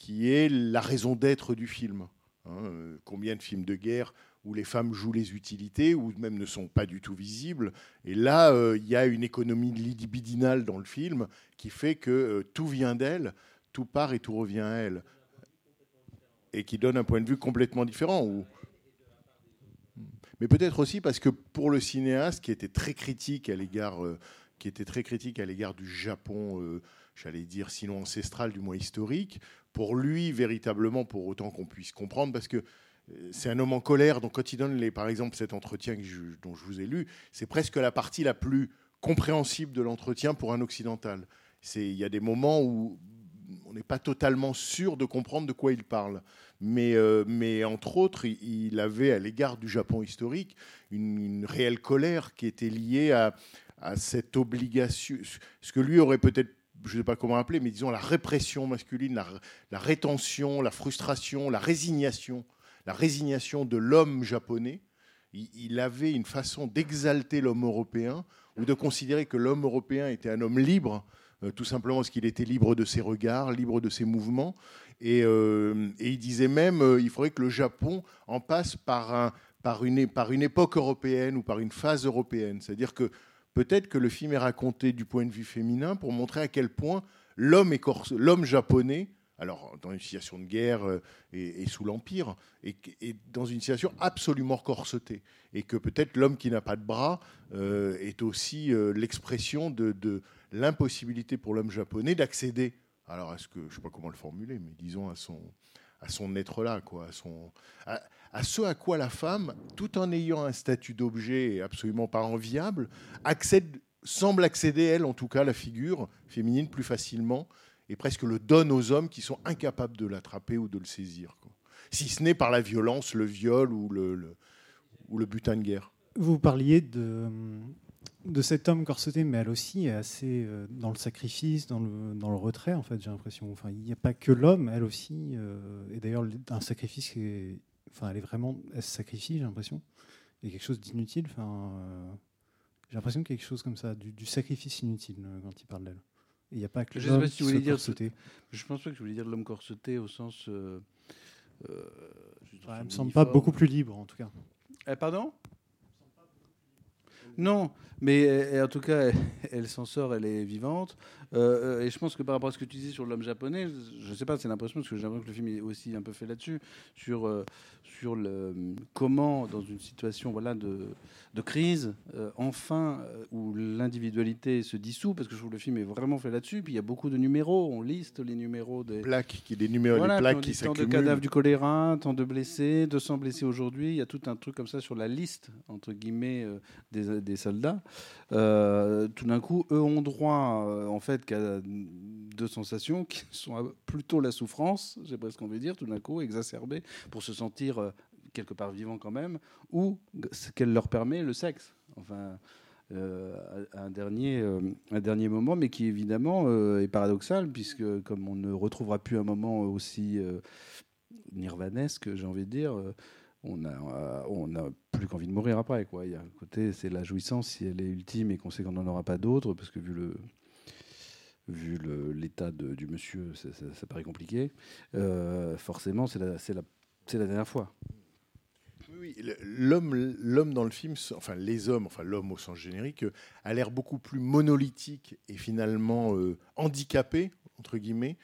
qui est la raison d'être du film. Hein, euh, combien de films de guerre où les femmes jouent les utilités ou même ne sont pas du tout visibles. Et là, euh, il y a une économie libidinale dans le film qui fait que euh, tout vient d'elle, tout part et tout revient à elle. Et qui donne un point de vue complètement différent. Mais peut-être aussi parce que pour le cinéaste qui était très critique à l'égard, qui était très critique à l'égard du Japon, j'allais dire sinon ancestral, du moins historique, pour lui véritablement, pour autant qu'on puisse comprendre, parce que euh, c'est un homme en colère. Donc quand il donne, par exemple, cet entretien que dont je vous ai lu, c'est presque la partie la plus compréhensible de l'entretien pour un occidental. Il y a des moments où on n'est pas totalement sûr de comprendre de quoi il parle. Mais, euh, mais entre autres, il avait à l'égard du Japon historique une, une réelle colère qui était liée à, à cette obligation, ce que lui aurait peut-être, je ne sais pas comment appeler, mais disons la répression masculine, la, rétention, la frustration, la résignation, la résignation de l'homme japonais. Il, avait une façon d'exalter l'homme européen ou de considérer que l'homme européen était un homme libre, euh, tout simplement parce qu'il était libre de ses regards, libre de ses mouvements. Et, euh, il disait même euh, il faudrait que le Japon en passe par, une, par une époque européenne ou par une phase européenne. C'est-à-dire que peut-être que le film est raconté du point de vue féminin pour montrer à quel point l'homme, japonais, alors dans une situation de guerre euh, et, sous l'Empire, est, est dans une situation absolument corsetée. Et que peut-être l'homme qui n'a pas de bras euh, est aussi euh, l'expression de, de l'impossibilité pour l'homme japonais d'accéder alors, est-ce que je ne sais pas comment le formuler, mais disons à son, à son être là, quoi, à, son, à, ce à quoi la femme, tout en ayant un statut d'objet et absolument pas enviable, accède, semble accéder, elle en tout cas, la figure féminine plus facilement et presque le donne aux hommes qui sont incapables de l'attraper ou de le saisir. Si ce n'est par la violence, le viol ou le- ou le butin de guerre. Vous parliez de, de cet homme corseté, mais elle aussi est assez euh, dans le sacrifice, dans le, dans le retrait, en fait, j'ai l'impression. Enfin, il n'y a pas que l'homme, elle aussi. euh, et d'ailleurs, un sacrifice qui est. Enfin, elle est vraiment. Elle se sacrifie, j'ai l'impression. Il y a quelque chose d'inutile. Enfin, euh, j'ai l'impression qu'il y a quelque chose comme ça, du, du sacrifice inutile euh, quand il parle d'elle. Il n'y a pas que Je sais l'homme pas si tu voulais dire corseté. Je pense pas que je voulais dire l'homme corseté au sens. elle me semble pas beaucoup plus libre, en tout cas. Eh, pardon? Non, mais euh, en tout cas, elle, elle s'en sort, elle est vivante. Euh, euh, et je pense que par rapport à ce que tu disais sur l'homme japonais, je ne sais pas, c'est l'impression, parce que j'ai l'impression que le film est aussi un peu fait là-dessus, sur, euh, sur le, comment, dans une situation voilà, de, de crise, euh, enfin, où l'individualité se dissout, parce que je trouve que le film est vraiment fait là-dessus. Puis il y a beaucoup de numéros, on liste les numéros des, Plaques, qui, des numéros, voilà, plaques qui tant de cadavres du choléra, tant de blessés, 200 blessés aujourd'hui. Il y a tout un truc comme ça sur la liste, entre guillemets, des, des soldats. Euh, tout d'un coup, eux ont droit, euh, en fait, qu'à deux sensations qui sont plutôt la souffrance, j'ai presque envie de dire, tout d'un coup, exacerbée, pour se sentir euh, quelque part vivant quand même, ou ce qu'elle leur permet, le sexe. Enfin. euh, un, dernier, un dernier moment, mais qui évidemment est paradoxal, puisque comme on ne retrouvera plus un moment aussi nirvanesque, j'ai envie de dire, on a, euh, on n'a plus qu'envie de mourir après. Quoi. Il y a un côté, c'est la jouissance, si elle est ultime et qu'on sait qu'on n'en aura pas d'autre, parce que vu le vu l'état du monsieur, ça, paraît compliqué. euh, forcément, c'est la, la, dernière fois. Oui, l'homme, l'homme dans le film, enfin les hommes, enfin l'homme au sens générique, euh, a l'air beaucoup plus monolithique et finalement handicapé entre guillemets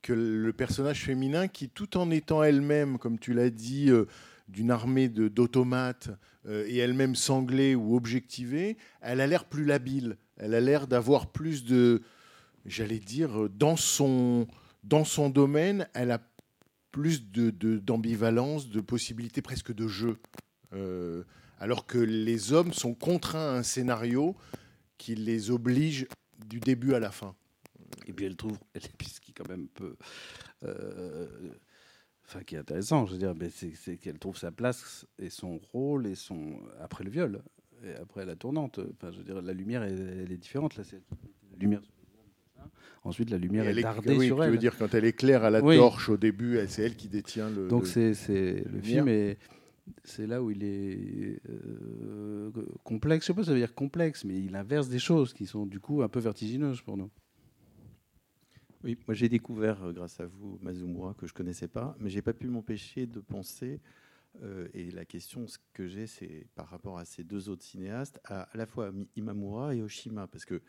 que le personnage féminin qui, tout en étant elle-même, comme tu l'as dit, d'une armée d'automates euh, et elle-même sanglée ou objectivée, elle a l'air plus labile. Elle a l'air d'avoir plus de, j'allais dire, euh, dans son dans son domaine, elle a plus de- de- d'ambivalence, de, possibilités presque de jeu. Euh, alors que les hommes sont contraints à un scénario qui les oblige du début à la fin. Et puis elle trouve, elle, ce qui quand même peut, enfin, qui est intéressant. Je veux dire, c'est qu'elle trouve sa place et son rôle et son après le viol et après la tournante. Enfin, je veux dire, la lumière, elle, elle est différente. Là, c'est la lumière. Ensuite, la lumière est elle est- dardée oui, sur tu elle. veux dire quand elle éclaire à la Oui. torche au début, c'est elle qui détient le. Donc le- c'est le film est c'est là où il est euh, complexe. Je sais pas, si ça veut dire complexe, mais il inverse des choses qui sont du coup un peu vertigineuses pour nous. Oui, moi j'ai découvert euh, grâce à vous Mazumura que je connaissais pas, mais j'ai pas pu m'empêcher de penser. euh, et la question que j'ai, c'est par rapport à ces deux autres cinéastes, à, la fois Imamura et Oshima, parce que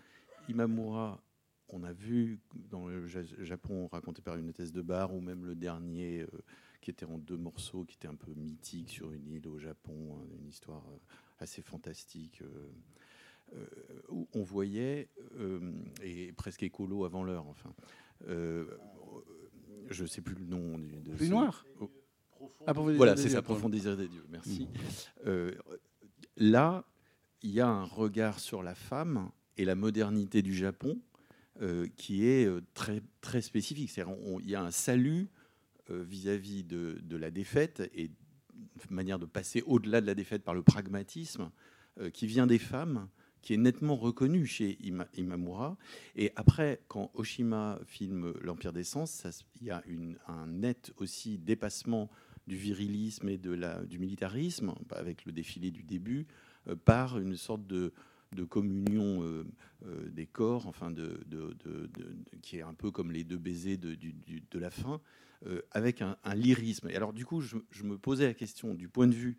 Imamura, on a vu dans le Ja- Japon raconté par une hôtesse de bar, ou même le dernier euh, qui était en deux morceaux, qui était un peu mythique sur une île au Japon, hein, une histoire assez fantastique. Où on voyait, euh, et presque écolo avant l'heure, enfin. Euh, je ne sais plus le nom du, de Plus ce- noir Oh. Ah, Voilà, c'est ça, profond désir des dieux. Merci. Euh, là, il y a un regard sur la femme et la modernité du Japon euh, qui est très, très spécifique. Il y a un salut euh, vis-à-vis de, de la défaite et une manière de passer au-delà de la défaite par le pragmatisme euh, qui vient des femmes, qui est nettement reconnu chez Ima- Imamura. Et après, quand Oshima filme L'Empire des Sens, il y a un net aussi dépassement du virilisme et de la, du militarisme, bah, avec le défilé du début, euh, par une sorte de, de communion euh, euh, des corps, enfin de, de- qui est un peu comme les deux baisers de, la fin, avec un, lyrisme. Et alors du coup, je me posais la question du point de vue,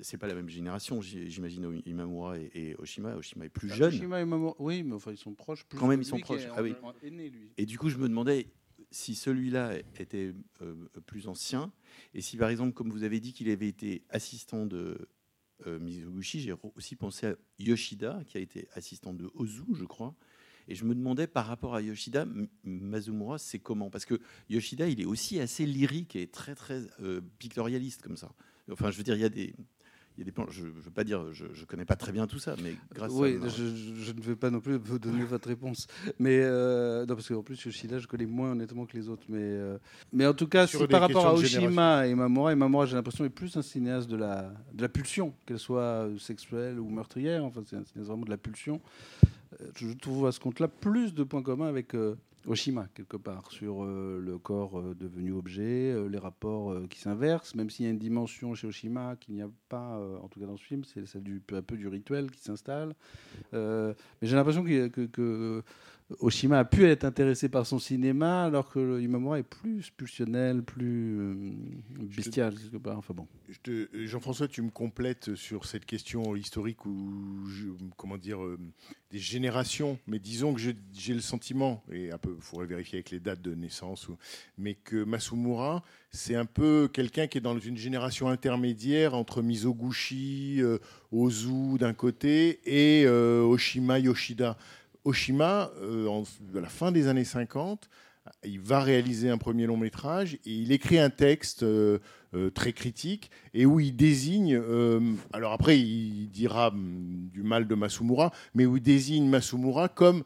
c'est pas la même génération, j'imagine Imamura et, et Oshima. Oshima est plus jeune. Oshima et Mamura- oui, mais enfin ils sont proches. Plus Quand même, ils sont proches. est Ah oui. aîné, lui. Et du coup, je me demandais si celui-là était euh, plus ancien, et si par exemple, comme vous avez dit qu'il avait été assistant de euh, Mizoguchi, j'ai aussi pensé à Yoshida, qui a été assistant de Ozu, je crois. Et je me demandais par rapport à Yoshida, Mazumura, c'est comment? Parce que Yoshida, il est aussi assez lyrique et très très euh, pictorialiste comme ça. Enfin, je veux dire, il y a des, il y a des plans. Je ne veux pas dire, je ne connais pas très bien tout ça, mais grâce oui, à je, je- je ne vais pas non plus vous donner votre réponse. Mais euh, non, parce qu'en plus, Yoshida, je connais moins honnêtement que les autres. Mais, euh, mais en tout cas, si par rapport à Oshima et Mamura, et Mamura, j'ai l'impression, est plus un cinéaste de la, de la pulsion, qu'elle soit euh, sexuelle ou meurtrière. Enfin, c'est un cinéaste vraiment de la pulsion. Euh, Je trouve à ce compte-là plus de points communs avec euh, Oshima, quelque part, sur euh, le corps euh, devenu objet, euh, les rapports qui s'inversent, même s'il y a une dimension chez Oshima qu'il n'y a pas, en tout cas dans ce film, c'est celle du peu à peu du rituel qui s'installe. Mais j'ai l'impression que Oshima a pu être intéressé par son cinéma, alors que Imamura est plus pulsionnel, plus euh, bestial, quelque part. Enfin bon. Je Jean-François, tu me complètes sur cette question historique ou comment dire euh, des générations, mais disons que j'ai le sentiment et un peu, il faudrait vérifier avec les dates de naissance, ou- mais que Masumura, c'est un peu quelqu'un qui est dans une génération intermédiaire entre Mizoguchi, euh, Ozu d'un côté et Oshima Yoshida. Oshima, euh, à la fin des années 50, il va réaliser un premier long métrage et il écrit un texte euh, euh, très critique et où il désigne, euh, alors après il dira hum, du mal de Masumura, mais où il désigne Masumura comme,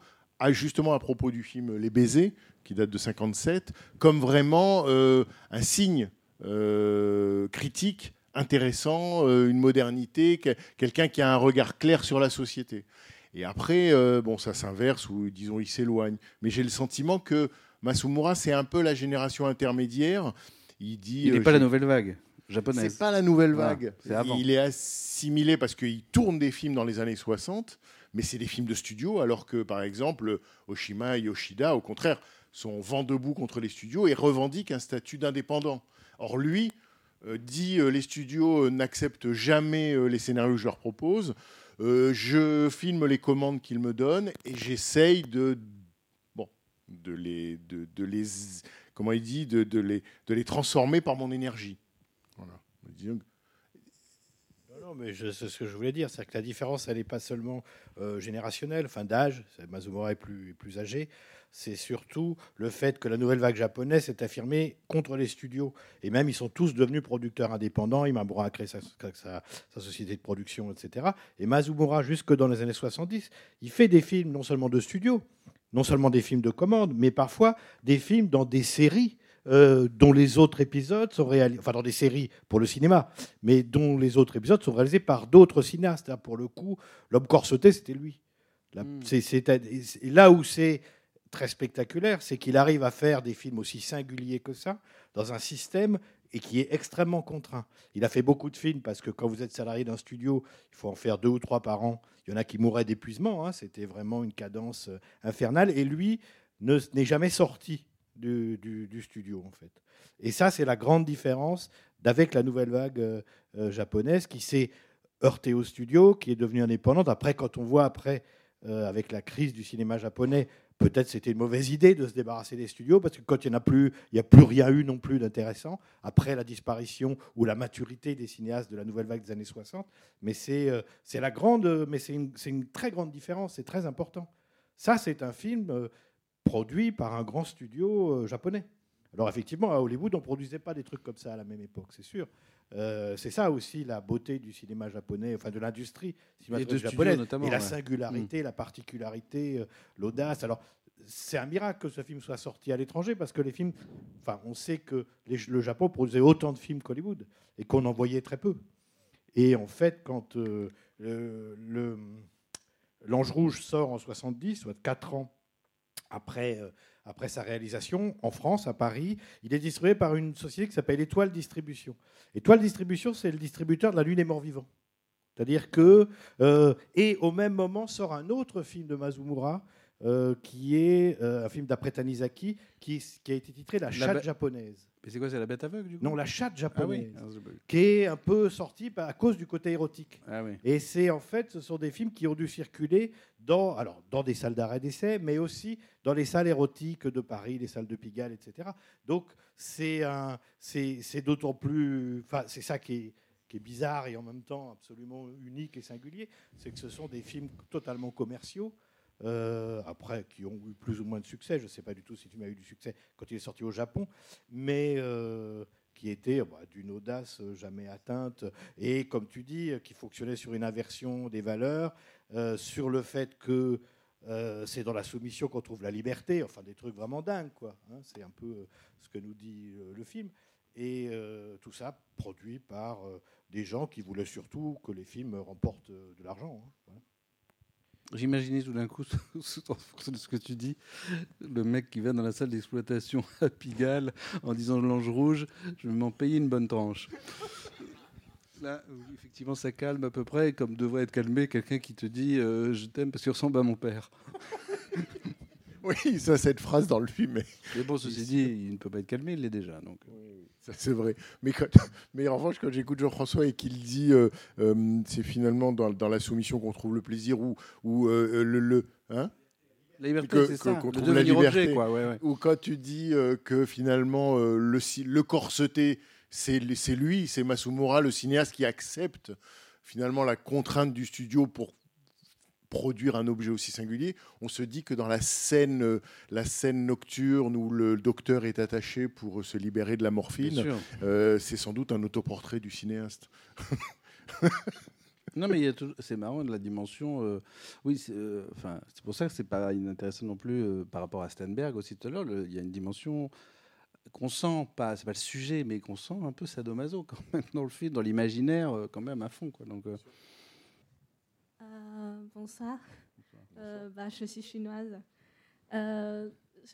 justement à propos du film Les Baisers, qui date de 57, comme vraiment euh, un signe euh, critique intéressant, euh, une modernité, que- quelqu'un qui a un regard clair sur la société. Et après, euh, bon, ça s'inverse ou disons il s'éloigne. Mais j'ai le sentiment que Masumura, c'est un peu la génération intermédiaire. Il dit. Il n'est euh, pas la nouvelle vague japonaise. c'est pas la nouvelle vague. Il est assimilé parce qu'il tourne des films dans les années 60, mais c'est des films de studio, alors que, par exemple, Oshima et Yoshida, au contraire, sont vent debout contre les studios et revendiquent un statut d'indépendant. Or, lui euh, dit euh, les studios euh, n'acceptent jamais euh, les scénarios que je leur propose. Euh, je filme les commandes qu'ils me donnent et j'essaye de, bon, de les, de, les, comment il dit, de, de les, de les transformer par mon énergie. Non, mais c'est ce que je voulais dire, c'est que la différence, elle n'est pas seulement euh, générationnelle, enfin d'âge, Mazumura est plus, plus âgé, c'est surtout le fait que la nouvelle vague japonaise s'est affirmée contre les studios. Et même, ils sont tous devenus producteurs indépendants. Imamura a créé sa, sa- sa société de production, etc. Et Mazumura, jusque dans les années 70, il fait des films non seulement de studio, non seulement des films de commande, mais parfois des films dans des séries euh, dont les autres épisodes sont réalisés, enfin dans des séries pour le cinéma, mais dont les autres épisodes sont réalisés par d'autres cinéastes. hein. Pour le coup, l'homme corseté, c'était lui. Là, Mm. et là où c'est très spectaculaire, c'est qu'il arrive à faire des films aussi singuliers que ça, dans un système et qui est extrêmement contraint. Il a fait beaucoup de films parce que quand vous êtes salarié d'un studio, il faut en faire deux ou trois par an. Il y en a qui mouraient d'épuisement. hein. C'était vraiment une cadence euh, infernale. Et lui ne- n'est jamais sorti du, studio, en fait. Et ça, c'est la grande différence d'avec la nouvelle vague euh, euh, japonaise qui s'est heurtée au studio, qui est devenue indépendante. Après, quand on voit après, avec la crise du cinéma japonais, peut-être c'était une mauvaise idée de se débarrasser des studios, parce que quand il n'y a plus, il n'y a plus rien eu non plus d'intéressant, après la disparition ou la maturité des cinéastes de la nouvelle vague des années 60. Mais c'est euh, c'est la grande, mais c'est une, une très grande différence, c'est très important. Ça, c'est un film euh, produit par un grand studio euh, japonais. Alors effectivement, à Hollywood, on ne produisait pas des trucs comme ça à la même époque, c'est sûr. Euh, c'est ça aussi la beauté du cinéma japonais, enfin de l'industrie cinématographique japonaise, notamment, et la ouais. singularité, la particularité, euh, l'audace. Alors c'est un miracle que ce film soit sorti à l'étranger parce que les films, enfin on sait que les- le Japon produisait autant de films qu'Hollywood et qu'on en voyait très peu. Et en fait, quand euh, le- L'Ange Rouge sort en 70, soit 4 ans après, après sa réalisation, en France, à Paris, il est distribué par une société qui s'appelle Étoile Distribution. Étoile Distribution, c'est le distributeur de La Lune des Morts Vivants. C'est-à-dire que. euh, et au même moment sort un autre film de Mazumura, euh, qui est euh, un film d'après Tanizaki, qui, qui a été titré La chatte japonaise. Mais c'est quoi, c'est la bête aveugle du coup Non, La chatte Ah japonaise. Ah, qui est un peu sorti par- à cause du côté érotique. Ah oui. Et c'est en fait, ce sont des films qui ont dû circuler dans, alors, dans des salles d'arrêt d'essai, mais aussi dans les salles érotiques de Paris, les salles de Pigalle, etc. Donc c'est un, c'est, c'est d'autant plus, enfin c'est ça qui est, qui est bizarre et en même temps absolument unique et singulier, c'est que ce sont des films totalement commerciaux. Euh, après, qui ont eu plus ou moins de succès. Je ne sais pas du tout si tu m'as eu du succès quand il est sorti au Japon, mais euh, qui était bah, d'une audace euh, jamais atteinte et, comme tu dis, qui fonctionnait sur une inversion des valeurs, sur le fait que c'est dans la soumission qu'on trouve la liberté, enfin des trucs vraiment dingues, quoi. hein. c'est un peu ce que nous dit le film. Et tout ça produit par des gens qui voulaient surtout que les films remportent de l'argent. hein. J'imaginais tout d'un coup, en fonction de ce que tu dis, le mec qui va dans la salle d'exploitation à Pigalle en disant l'ange rouge, je vais m'en payer une bonne tranche. Là, effectivement, ça calme à peu près, comme devrait être calmé quelqu'un qui te dit euh, je t'aime parce qu'il ressemble à mon père. Oui, ça, cette phrase dans le film, mais Mais bon, ceci dit, il ne peut pas être calmé, il l'est déjà. Donc. Ça, c'est vrai. Mais, quand- mais en revanche, quand j'écoute Jean-François et qu'il dit euh, euh, c'est finalement dans, dans la soumission qu'on trouve le plaisir ou, ou euh, le. le hein? La liberté, Que- c'est que- ça, qu'on trouve la devenir objet, liberté. quoi, ouais, ouais. Ou quand tu dis que finalement le, le corseté, c'est c'est lui, c'est Masumura, le cinéaste qui accepte finalement la contrainte du studio pour produire un objet aussi singulier, on se dit que dans la scène, euh, la scène nocturne où le docteur est attaché pour se libérer de la morphine, euh, c'est sans doute un autoportrait du cinéaste. Non, mais c'est marrant de la dimension. euh, oui, c'est euh, enfin, pour ça que c'est pas inintéressant non plus euh, par rapport à Steinberg aussi tout à l'heure. Il y a une dimension qu'on sent pas, c'est pas le sujet, mais qu'on sent un peu sadomaso quand même dans le film, dans l'imaginaire euh, quand même à fond. Quoi. Donc, euh, Euh, bonsoir. Bah, je suis chinoise. Euh,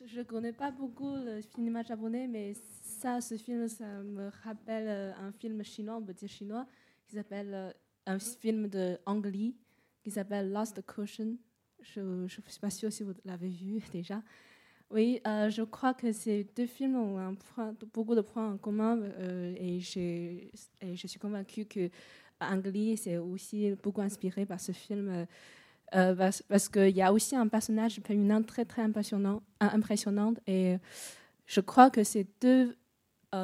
je ne connais pas beaucoup le cinéma japonais, mais ça, ce film, ça me rappelle un film chinois, on peut dire chinois, qui s'appelle un film de Ang Lee, qui s'appelle Lost Cushion. Je ne suis pas sûre si vous l'avez vu déjà. Oui, euh, je crois que ces deux films ont un point- beaucoup de points en commun euh, et je suis convaincue que Ang Lee s'est aussi beaucoup inspiré par ce film euh, euh, parce, qu'il y a aussi un personnage féminin très très impressionnant, euh, impressionnante et je crois que ces deux,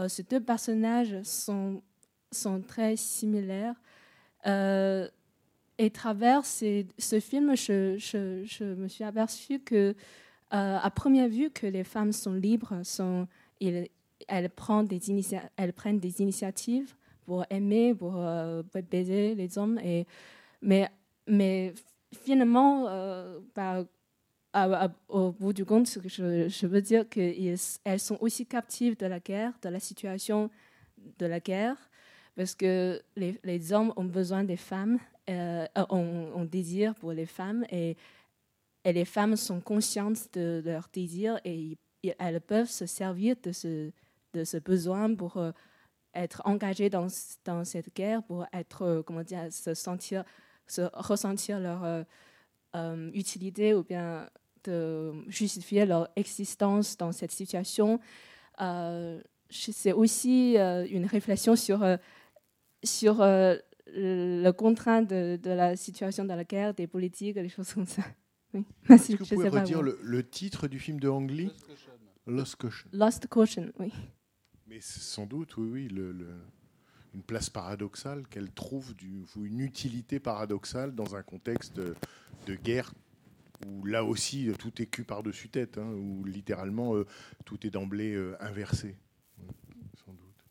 ces deux personnages sont, sont très similaires. Euh, et travers ce film, je, je- je me suis aperçue que, à première vue, que les femmes sont libres, sont, elles, prennent des elles prennent des initiatives pour aimer, pour, euh, baiser les hommes. Et, mais, mais finalement, euh, bah, au bout du compte, je, je veux dire qu'elles sont aussi captives de la guerre, de la situation de la guerre, parce que les, hommes ont besoin des femmes, euh, ont, ont désir pour les femmes, et, et les femmes sont conscientes de leur désir, et y- elles peuvent se servir de ce, de ce besoin pour être engagées dans, cette guerre, pour être, euh, comment dire, se sentir, se ressentir leur euh, euh, utilité ou bien de justifier leur existence dans cette situation. Euh, c'est aussi euh, une réflexion sur, sur euh, le contraint de, de la situation dans la guerre, des politiques, des choses comme ça. Oui. Merci, Est-ce que vous je pouvez sais pas, redire le, le titre du film de Ang Lee? Lost Caution. Lost Caution, oui. Mais sans doute, oui, oui, une place paradoxale qu'elle trouve, une utilité paradoxale dans un contexte de, guerre où là aussi tout est cul par-dessus tête, hein, où littéralement euh, tout est d'emblée euh, inversé. Sans doute.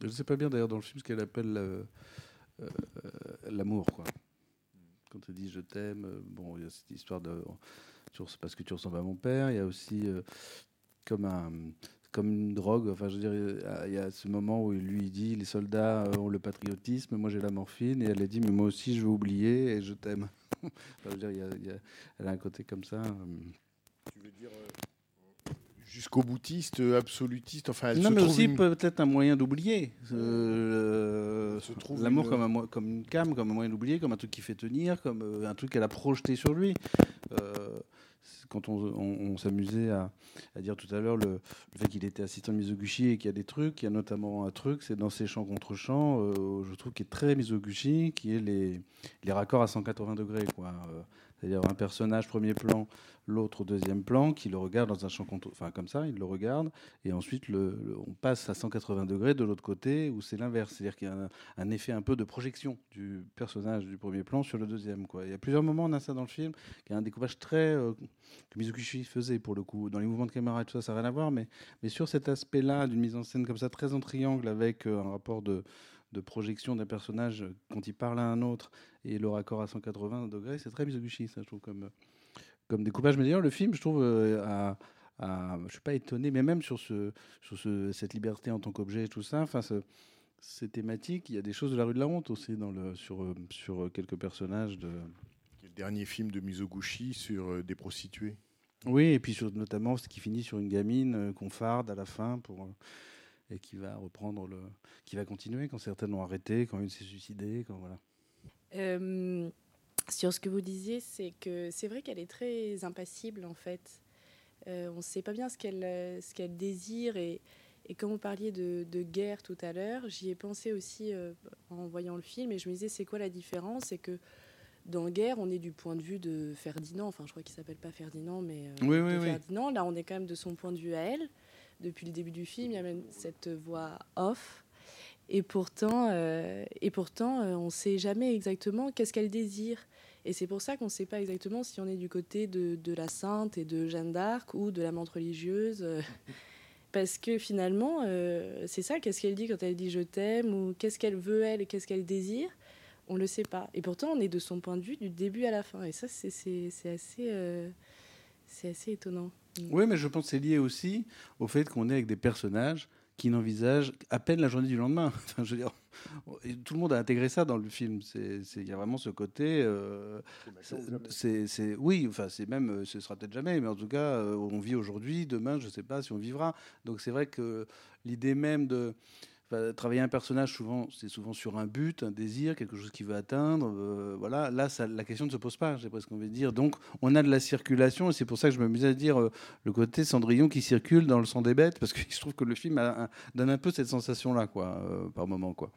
Je ne sais pas bien d'ailleurs dans le film ce qu'elle appelle euh, l'amour. quoi. Quand elle dit je t'aime, bon, il y a cette histoire de. Parce que tu ressembles à mon père, il y a aussi comme, un, comme une drogue. Enfin, je veux dire, il y a- il y a ce moment où lui il dit les soldats euh, ont le patriotisme, moi j'ai la morphine, et elle a dit mais moi aussi je veux oublier et je t'aime. Enfin, je veux dire, il y a- il y a- elle a un côté comme ça. euh. Tu veux dire jusqu'au boutiste, euh, absolutiste, enfin, elle non, se mais trouve aussi une- peut-être un moyen d'oublier. Euh, L'amour une- comme, un comme une cam, comme un moyen d'oublier, comme un truc qui fait tenir, comme euh, un truc qu'elle a projeté sur lui. Euh, quand on, s'amusait à, dire tout à l'heure le, fait qu'il était assistant de Mizoguchi et qu'il y a des trucs, il y a notamment un truc, c'est dans ses chants contre chants, euh, je trouve qui est très Mizoguchi, qui est les, les raccords à 180 degrés. quoi. Euh, c'est-à-dire un personnage premier plan, l'autre deuxième plan, qui le regarde dans un champ contre, enfin comme ça, il le regarde, et ensuite le, on passe à 180 degrés de l'autre côté, où c'est l'inverse, c'est-à-dire qu'il y a un, effet un peu de projection du personnage du premier plan sur le deuxième. Quoi. Il y a plusieurs moments, on a ça dans le film, qui est un découpage très euh, que Mizuguchi faisait pour le coup, dans les mouvements de caméra et tout ça, ça n'a rien à voir, mais, mais sur cet aspect-là d'une mise en scène comme ça, très en triangle, avec euh, un rapport de de projection d'un personnage quand il parle à un autre et le raccord à 180 degrés, c'est très Mizoguchi, ça, je trouve, comme, comme découpage. Mais d'ailleurs, le film, je trouve, euh, a, a- je suis pas étonné, mais même sur, ce, sur ce, cette liberté en tant qu'objet et tout ça, enfin, ce- ces thématiques, il y a des choses de la rue de la honte aussi dans le, sur, euh, sur quelques personnages de. le dernier film de Mizoguchi sur euh, des prostituées? Oui, et puis sur, notamment ce qui finit sur une gamine euh, qu'on farde à la fin pour, euh, et qui va reprendre le, qui va continuer quand certaines l'ont arrêté, quand une s'est suicidée, quand voilà. Euh, sur ce que vous disiez, c'est que c'est vrai qu'elle est très impassible en fait. Euh, on ne sait pas bien ce qu'elle euh, ce qu'elle désire et, et quand vous parliez de, de guerre tout à l'heure, j'y ai pensé aussi euh, en voyant le film et je me disais c'est quoi la différence? C'est que dans Guerre, on est du point de vue de Ferdinand, enfin je crois qu'il s'appelle pas Ferdinand, mais euh, Oui, oui. Ferdinand. Là, on est quand même de son point de vue à elle. Depuis le début du film, il y a même cette voix off. Et pourtant, euh, et pourtant on ne sait jamais exactement qu'est-ce qu'elle désire. Et c'est pour ça qu'on ne sait pas exactement si on est du côté de, de la sainte et de Jeanne d'Arc ou de la menthe religieuse. euh, Parce que finalement, euh, c'est ça, qu'est-ce qu'elle dit quand elle dit je t'aime ou qu'est-ce qu'elle veut elle et qu'est-ce qu'elle désire? On ne le sait pas. Et pourtant, on est de son point de vue du début à la fin. Et ça, c'est assez, euh, c'est assez étonnant. Oui, mais je pense que c'est lié aussi au fait qu'on est avec des personnages qui n'envisagent à peine la journée du lendemain. Enfin, je veux dire, et tout le monde a intégré ça dans le film. Il y a vraiment ce côté. euh, c'est, oui, enfin, c'est même, euh, ce sera peut-être jamais, mais en tout cas, euh, on vit aujourd'hui, demain, je ne sais pas si on vivra. Donc c'est vrai que l'idée même de travailler un personnage, souvent, c'est souvent sur un but, un désir, quelque chose qu'il veut atteindre. euh, voilà, là, la question ne se pose pas, j'ai presque envie de dire. Donc, on a de la circulation, et c'est pour ça que je m'amusais à dire euh, le côté Cendrillon qui circule dans le sang des bêtes, parce qu'il se trouve que le film donne un peu cette sensation-là, quoi, euh, par moment, quoi.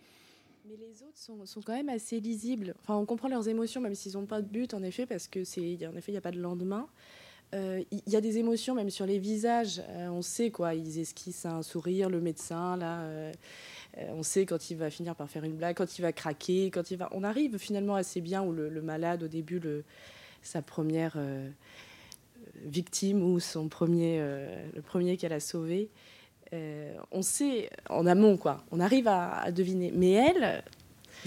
Mais les autres sont, sont quand même assez lisibles. Enfin, on comprend leurs émotions, même s'ils n'ont pas de but, en effet, parce que c'est, en effet, il n'y a pas de lendemain. Euh, Il y, a des émotions même sur les visages. Euh, on sait quoi, ils esquissent un sourire, le médecin là. euh, on sait quand il va finir par faire une blague, quand il va craquer, quand il va. On arrive finalement assez bien où le, malade au début, le, sa première victime ou son premier, le premier qu'elle a sauvé. on sait en amont quoi. On arrive à deviner. Mais elle,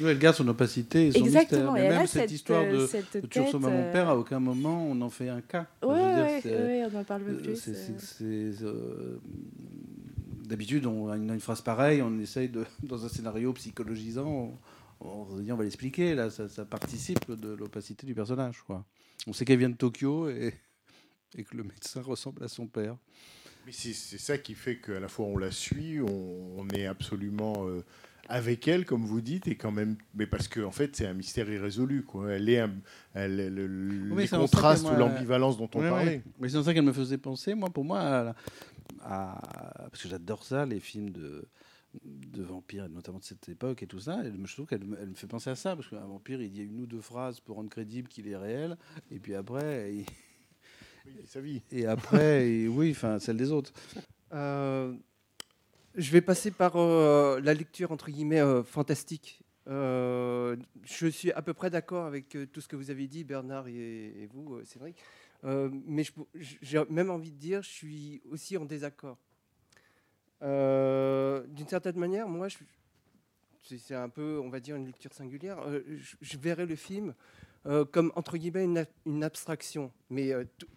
Oui, elle garde son opacité et son Exactement, mystère. Mais et même cette, cette, histoire euh, de, cette de tête, mon euh, père, à aucun moment on en fait un cas. Dire, ouais, on en parle euh, plus. c'est- euh. c'est- c'est, euh, D'habitude, on a une, une phrase pareille, on essaye de, dans un scénario psychologisant, on, on se dit on va l'expliquer. Là, ça, ça participe de l'opacité du personnage. Quoi. On sait qu'elle vient de Tokyo et, et que le médecin ressemble à son père. Mais c'est c'est ça qui fait qu'à la fois on la suit, on, on est absolument euh, avec elle, comme vous dites, et quand même, mais parce qu'en en fait c'est un mystère irrésolu. Quoi. Elle est, un- elle, le- le- Oui, les contrastes ou l'ambivalence dont on parlait. Mais c'est en ça qu'elle me faisait penser, moi, pour moi, à, parce que j'adore ça, les films de, de vampires, notamment de cette époque et tout ça. Et je trouve qu'elle me- elle me fait penser à ça, parce qu'un vampire, il dit une ou deux phrases pour rendre crédible qu'il est réel, et puis après, il- sa vie. Et après, oui, enfin, celle des autres. Euh, je vais passer par euh, la lecture entre guillemets euh, fantastique. Euh, je suis à peu près d'accord avec tout ce que vous avez dit, Bernard et, vous, Cédric. Mais j'ai même envie de dire, je suis aussi en désaccord. D'une certaine manière, moi, c'est un peu, on va dire, une lecture singulière. Je, verrais le film comme entre guillemets une, abstraction, mais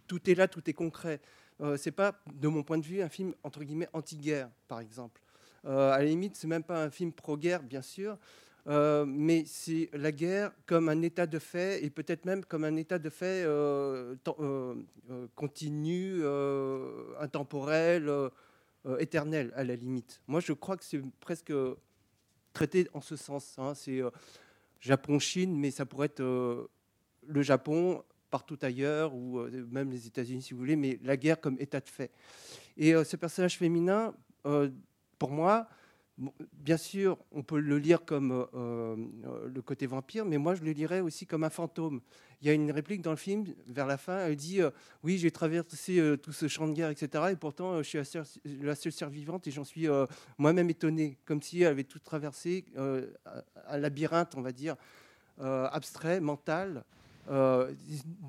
tout est là, tout est concret. Euh, c'est pas, de mon point de vue, un film entre guillemets anti-guerre, par exemple. Euh, à la limite, c'est même pas un film pro-guerre, bien sûr, euh, mais c'est la guerre comme un état de fait et peut-être même comme un état de fait euh, euh, continu, intemporel, éternel, à la limite. Moi, je crois que c'est presque traité en ce sens. hein. C'est Japon-Chine, mais ça pourrait être le Japon partout ailleurs, ou euh, même les États-Unis si vous voulez, mais la guerre comme état de fait. Et euh, ce personnage féminin, euh, pour moi, bien sûr, on peut le lire comme le côté vampire, mais moi je le lirais aussi comme un fantôme. Il y a une réplique dans le film, vers la fin, elle dit Oui, j'ai traversé tout ce champ de guerre, etc. Et pourtant, je suis la seule, la seule survivante et j'en suis moi-même étonné, comme si elle avait tout traversé, un labyrinthe, on va dire, abstrait, mental, euh,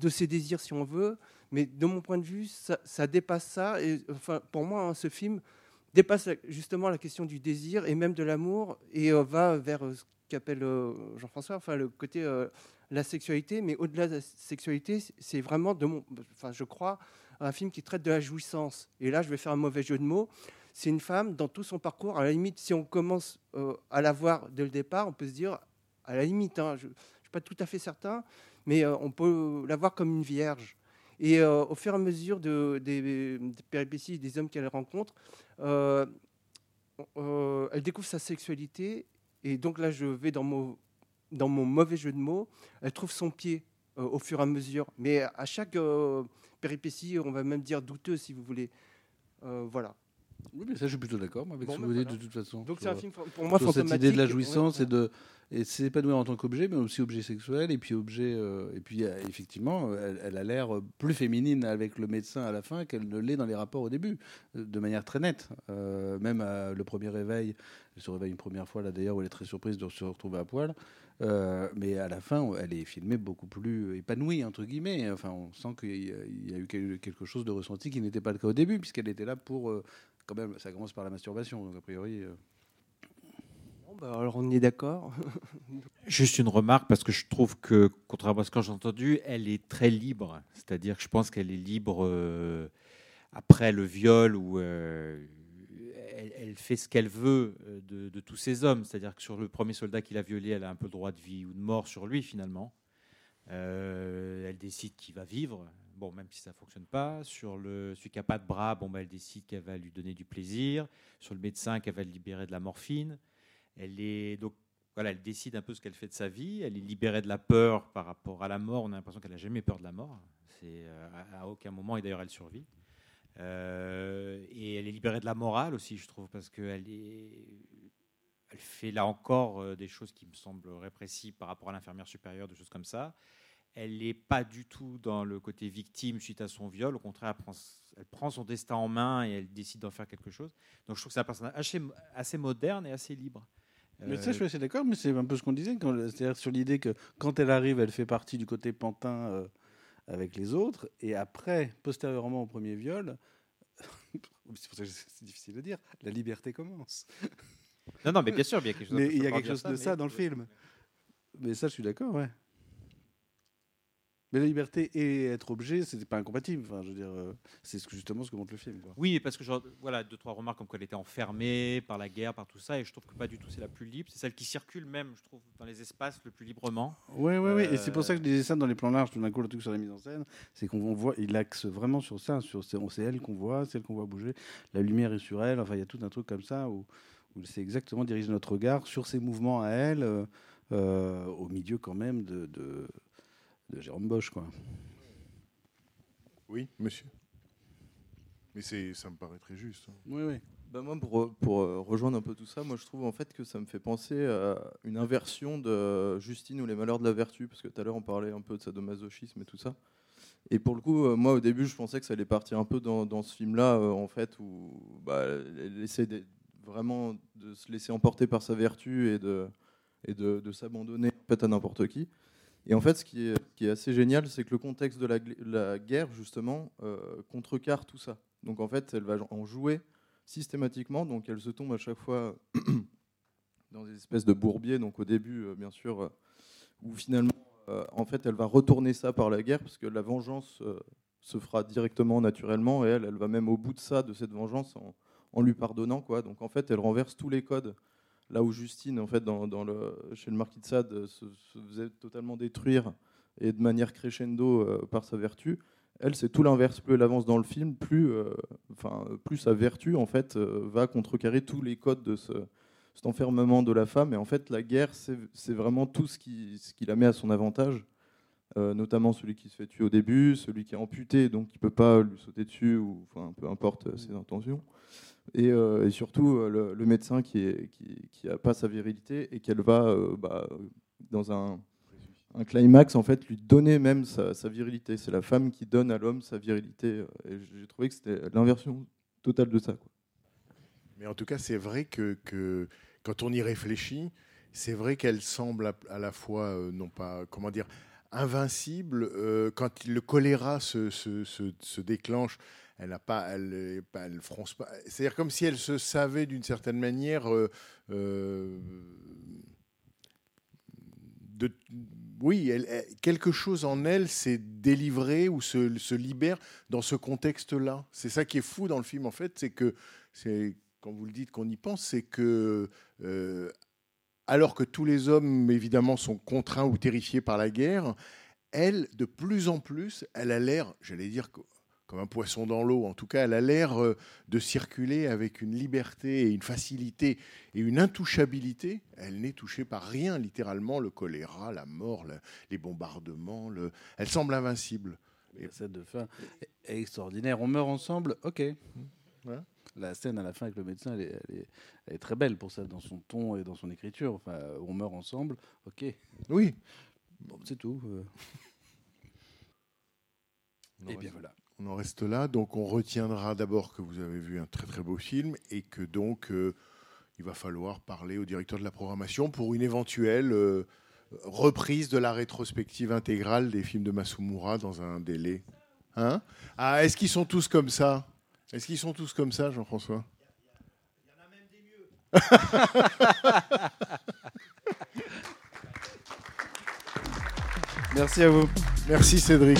de ses désirs, si on veut. Mais de mon point de vue, ça, dépasse ça. Et enfin, pour moi, hein, ce film dépasse justement la question du désir et même de l'amour et euh, va vers euh, ce qu'appelle Jean-François, enfin le côté la sexualité. Mais au-delà de la sexualité, c'est- vraiment, de mon, enfin, je crois, un film qui traite de la jouissance. Et là, je vais faire un mauvais jeu de mots. C'est une femme dans tout son parcours. À la limite, si on commence à la voir dès le départ, on peut se dire, à la limite, hein, je ne suis pas tout à fait certain, mais euh, on peut la voir comme une vierge. Et euh, au fur et à mesure de, des, péripéties des hommes qu'elle rencontre, euh, elle découvre sa sexualité. Et donc là, je vais dans mon, dans mon mauvais jeu de mots. Elle trouve son pied au fur et à mesure. Mais à chaque péripétie, on va même dire douteuse, si vous voulez. Voilà. Oui, mais ça, je suis plutôt d'accord avec Bon, ce que ben vous dites voilà. de toute façon. Donc c'est un film, pour moi, cette idée de la jouissance Ouais, et de et c'est s'épanouir en tant qu'objet, mais aussi objet sexuel. Et puis objet, euh, et puis effectivement, elle, elle a l'air plus féminine avec le médecin à la fin qu'elle ne l'est dans les rapports au début, euh, de manière très nette. Euh, même à le premier réveil, elle se réveille une première fois là d'ailleurs où elle est très surprise de se retrouver à poil. Euh, mais à la fin, elle est filmée beaucoup plus épanouie entre guillemets. Enfin, on sent qu'il y a- il y a eu quel- quelque chose de ressenti qui n'était pas le cas au début, puisqu'elle était là pour quand même. Ça commence par la masturbation, donc a priori. euh, Bon, bah, alors on est d'accord. Juste une remarque, parce que je trouve que, contrairement à ce que j'ai entendu, elle est très libre. C'est-à-dire que je pense qu'elle est libre euh, après le viol où euh, elle, fait ce qu'elle veut de, de tous ces hommes. C'est-à-dire que sur le premier soldat qui l'a violée, elle a un peu le droit de vie ou de mort sur lui, finalement. Euh, elle décide qu'il va vivre, bon, même si ça ne fonctionne pas. Sur le, celui qui n'a pas de bras, bon, bah, elle décide qu'elle va lui donner du plaisir. Sur le médecin, qu'elle va le libérer de la morphine. Elle est donc voilà, elle décide un peu ce qu'elle fait de sa vie. Elle est libérée de la peur par rapport à la mort. On a l'impression qu'elle n'a jamais peur de la mort. Euh, à, aucun moment et d'ailleurs elle survit. Euh, et elle est libérée de la morale aussi, je trouve, parce qu'elle elle fait là encore euh, des choses qui me semblent répressives par rapport à l'infirmière supérieure, des choses comme ça. Elle n'est pas du tout dans le côté victime suite à son viol. Au contraire, elle prend, elle prend son destin en main et elle décide d'en faire quelque chose. Donc je trouve que c'est un personnage assez, assez moderne et assez libre. Mais Euh, ça, je suis assez d'accord, mais c'est un peu ce qu'on disait, c'est-à-dire sur l'idée que quand elle arrive, elle fait partie du côté pantin euh, avec les autres, et après, postérieurement au premier viol, c'est pour ça que c'est difficile de dire, la liberté commence. Non, non, mais bien sûr, il y a quelque chose- Mais faut il y a quelque chose ça, de mais- ça dans le film. Mais ça, je suis d'accord, ouais. Mais la liberté et être objet, c'était pas incompatible. Enfin, je veux dire, euh, c'est justement ce que montre le film. quoi. Oui, parce que genre, voilà, deux trois remarques comme qu'elle était enfermée par la guerre, par tout ça, et je trouve que pas du tout c'est la plus libre. C'est celle qui circule même, je trouve, dans les espaces le plus librement. Oui, oui, oui. Et c'est pour Euh, ça que je disais ça dans les plans larges, tout d'un coup, le truc sur la mise en scène, c'est qu'on voit, il axe vraiment sur ça, sur c'est c'est elle qu'on voit, c'est elle qu'on voit bouger, la lumière est sur elle, enfin, il y a tout un truc comme ça où, où c'est exactement diriger notre regard sur ses mouvements à elle, euh, euh, au milieu quand même de, de, de Jérôme Bosch, quoi. Oui, monsieur. Mais c'est, ça me paraît très juste. hein. Oui, oui. Bah moi, pour, pour euh, rejoindre un peu tout ça, moi je trouve en fait que ça me fait penser à une inversion de Justine ou les malheurs de la vertu, parce que tout à l'heure on parlait un peu de sadomasochisme et tout ça. Et pour le coup, euh, moi au début je pensais que ça allait partir un peu dans, dans ce film-là, euh, en fait, où bah, elle essaie de- vraiment de se laisser emporter par sa vertu et de, et de, de s'abandonner en fait, à n'importe qui. Et en fait, ce qui est, assez génial, c'est que le contexte de la, guerre, justement, euh, contrecarre tout ça. Donc en fait, elle va en jouer systématiquement, donc elle se tombe à chaque fois dans des espèces de bourbiers. Donc au début, euh, bien sûr, euh, où finalement, en fait, elle va retourner ça par la guerre, parce que la vengeance se fera directement, naturellement, et elle, elle va même au bout de ça, de cette vengeance, en, en lui pardonnant, quoi. Donc en fait, elle renverse tous les codes. Là où Justine, en fait, dans, le, chez le marquis de Sade, euh, se, faisait totalement détruire et de manière crescendo euh, par sa vertu, elle, c'est tout l'inverse. Plus elle avance dans le film, plus, euh, sa vertu, en fait, va contrecarrer tous les codes de ce, cet enfermement de la femme. Et en fait, la guerre, c'est vraiment tout ce qui, la met à son avantage, notamment celui qui se fait tuer au début, celui qui est amputé, donc qui peut pas lui sauter dessus, ou peu importe ses intentions. Et, euh, et surtout, euh, le, médecin qui n'a qui, a pas sa virilité et qu'elle va, euh, bah, dans un, climax, en fait, lui donner même sa, virilité. C'est la femme qui donne à l'homme sa virilité. j'ai trouvé que c'était l'inversion totale de ça. Mais en tout cas, c'est vrai que, quand on y réfléchit, c'est vrai qu'elle semble à, la fois, non pas, comment dire, invincible. quand le choléra se déclenche, elle n'a pas, elle, elle fronce pas. C'est-à-dire comme si elle se savait d'une certaine manière. euh, euh, oui, quelque chose en elle s'est délivré ou se, libère dans ce contexte-là. C'est ça qui est fou dans le film, en fait, c'est que, c'est, quand vous le dites qu'on y pense, c'est que, euh, alors que tous les hommes, évidemment, sont contraints ou terrifiés par la guerre, elle, de plus en plus, elle a l'air, j'allais dire, comme un poisson dans l'eau. En tout cas, elle a l'air euh, de circuler avec une liberté et une facilité et une intouchabilité. Elle n'est touchée par rien, littéralement, le choléra, la mort, le- les bombardements. Le... Elle semble invincible. La scène de fin est extraordinaire. On meurt ensemble, ok. Voilà. La scène à la fin avec le médecin, elle est, elle est- elle est très belle pour ça, dans son ton et dans son écriture. Enfin, on meurt ensemble, ok. Oui. Bon, c'est tout. euh. On en Et bien voilà. On en reste là. Donc, on retiendra d'abord que vous avez vu un très très beau film et que donc euh, il va falloir parler au directeur de la programmation pour une éventuelle euh, reprise de la rétrospective intégrale des films de Masumura dans un délai. Hein? Ah, est-ce qu'ils sont tous comme ça? Est-ce qu'ils sont tous comme ça, Jean-François? Merci à vous. Merci Cédric.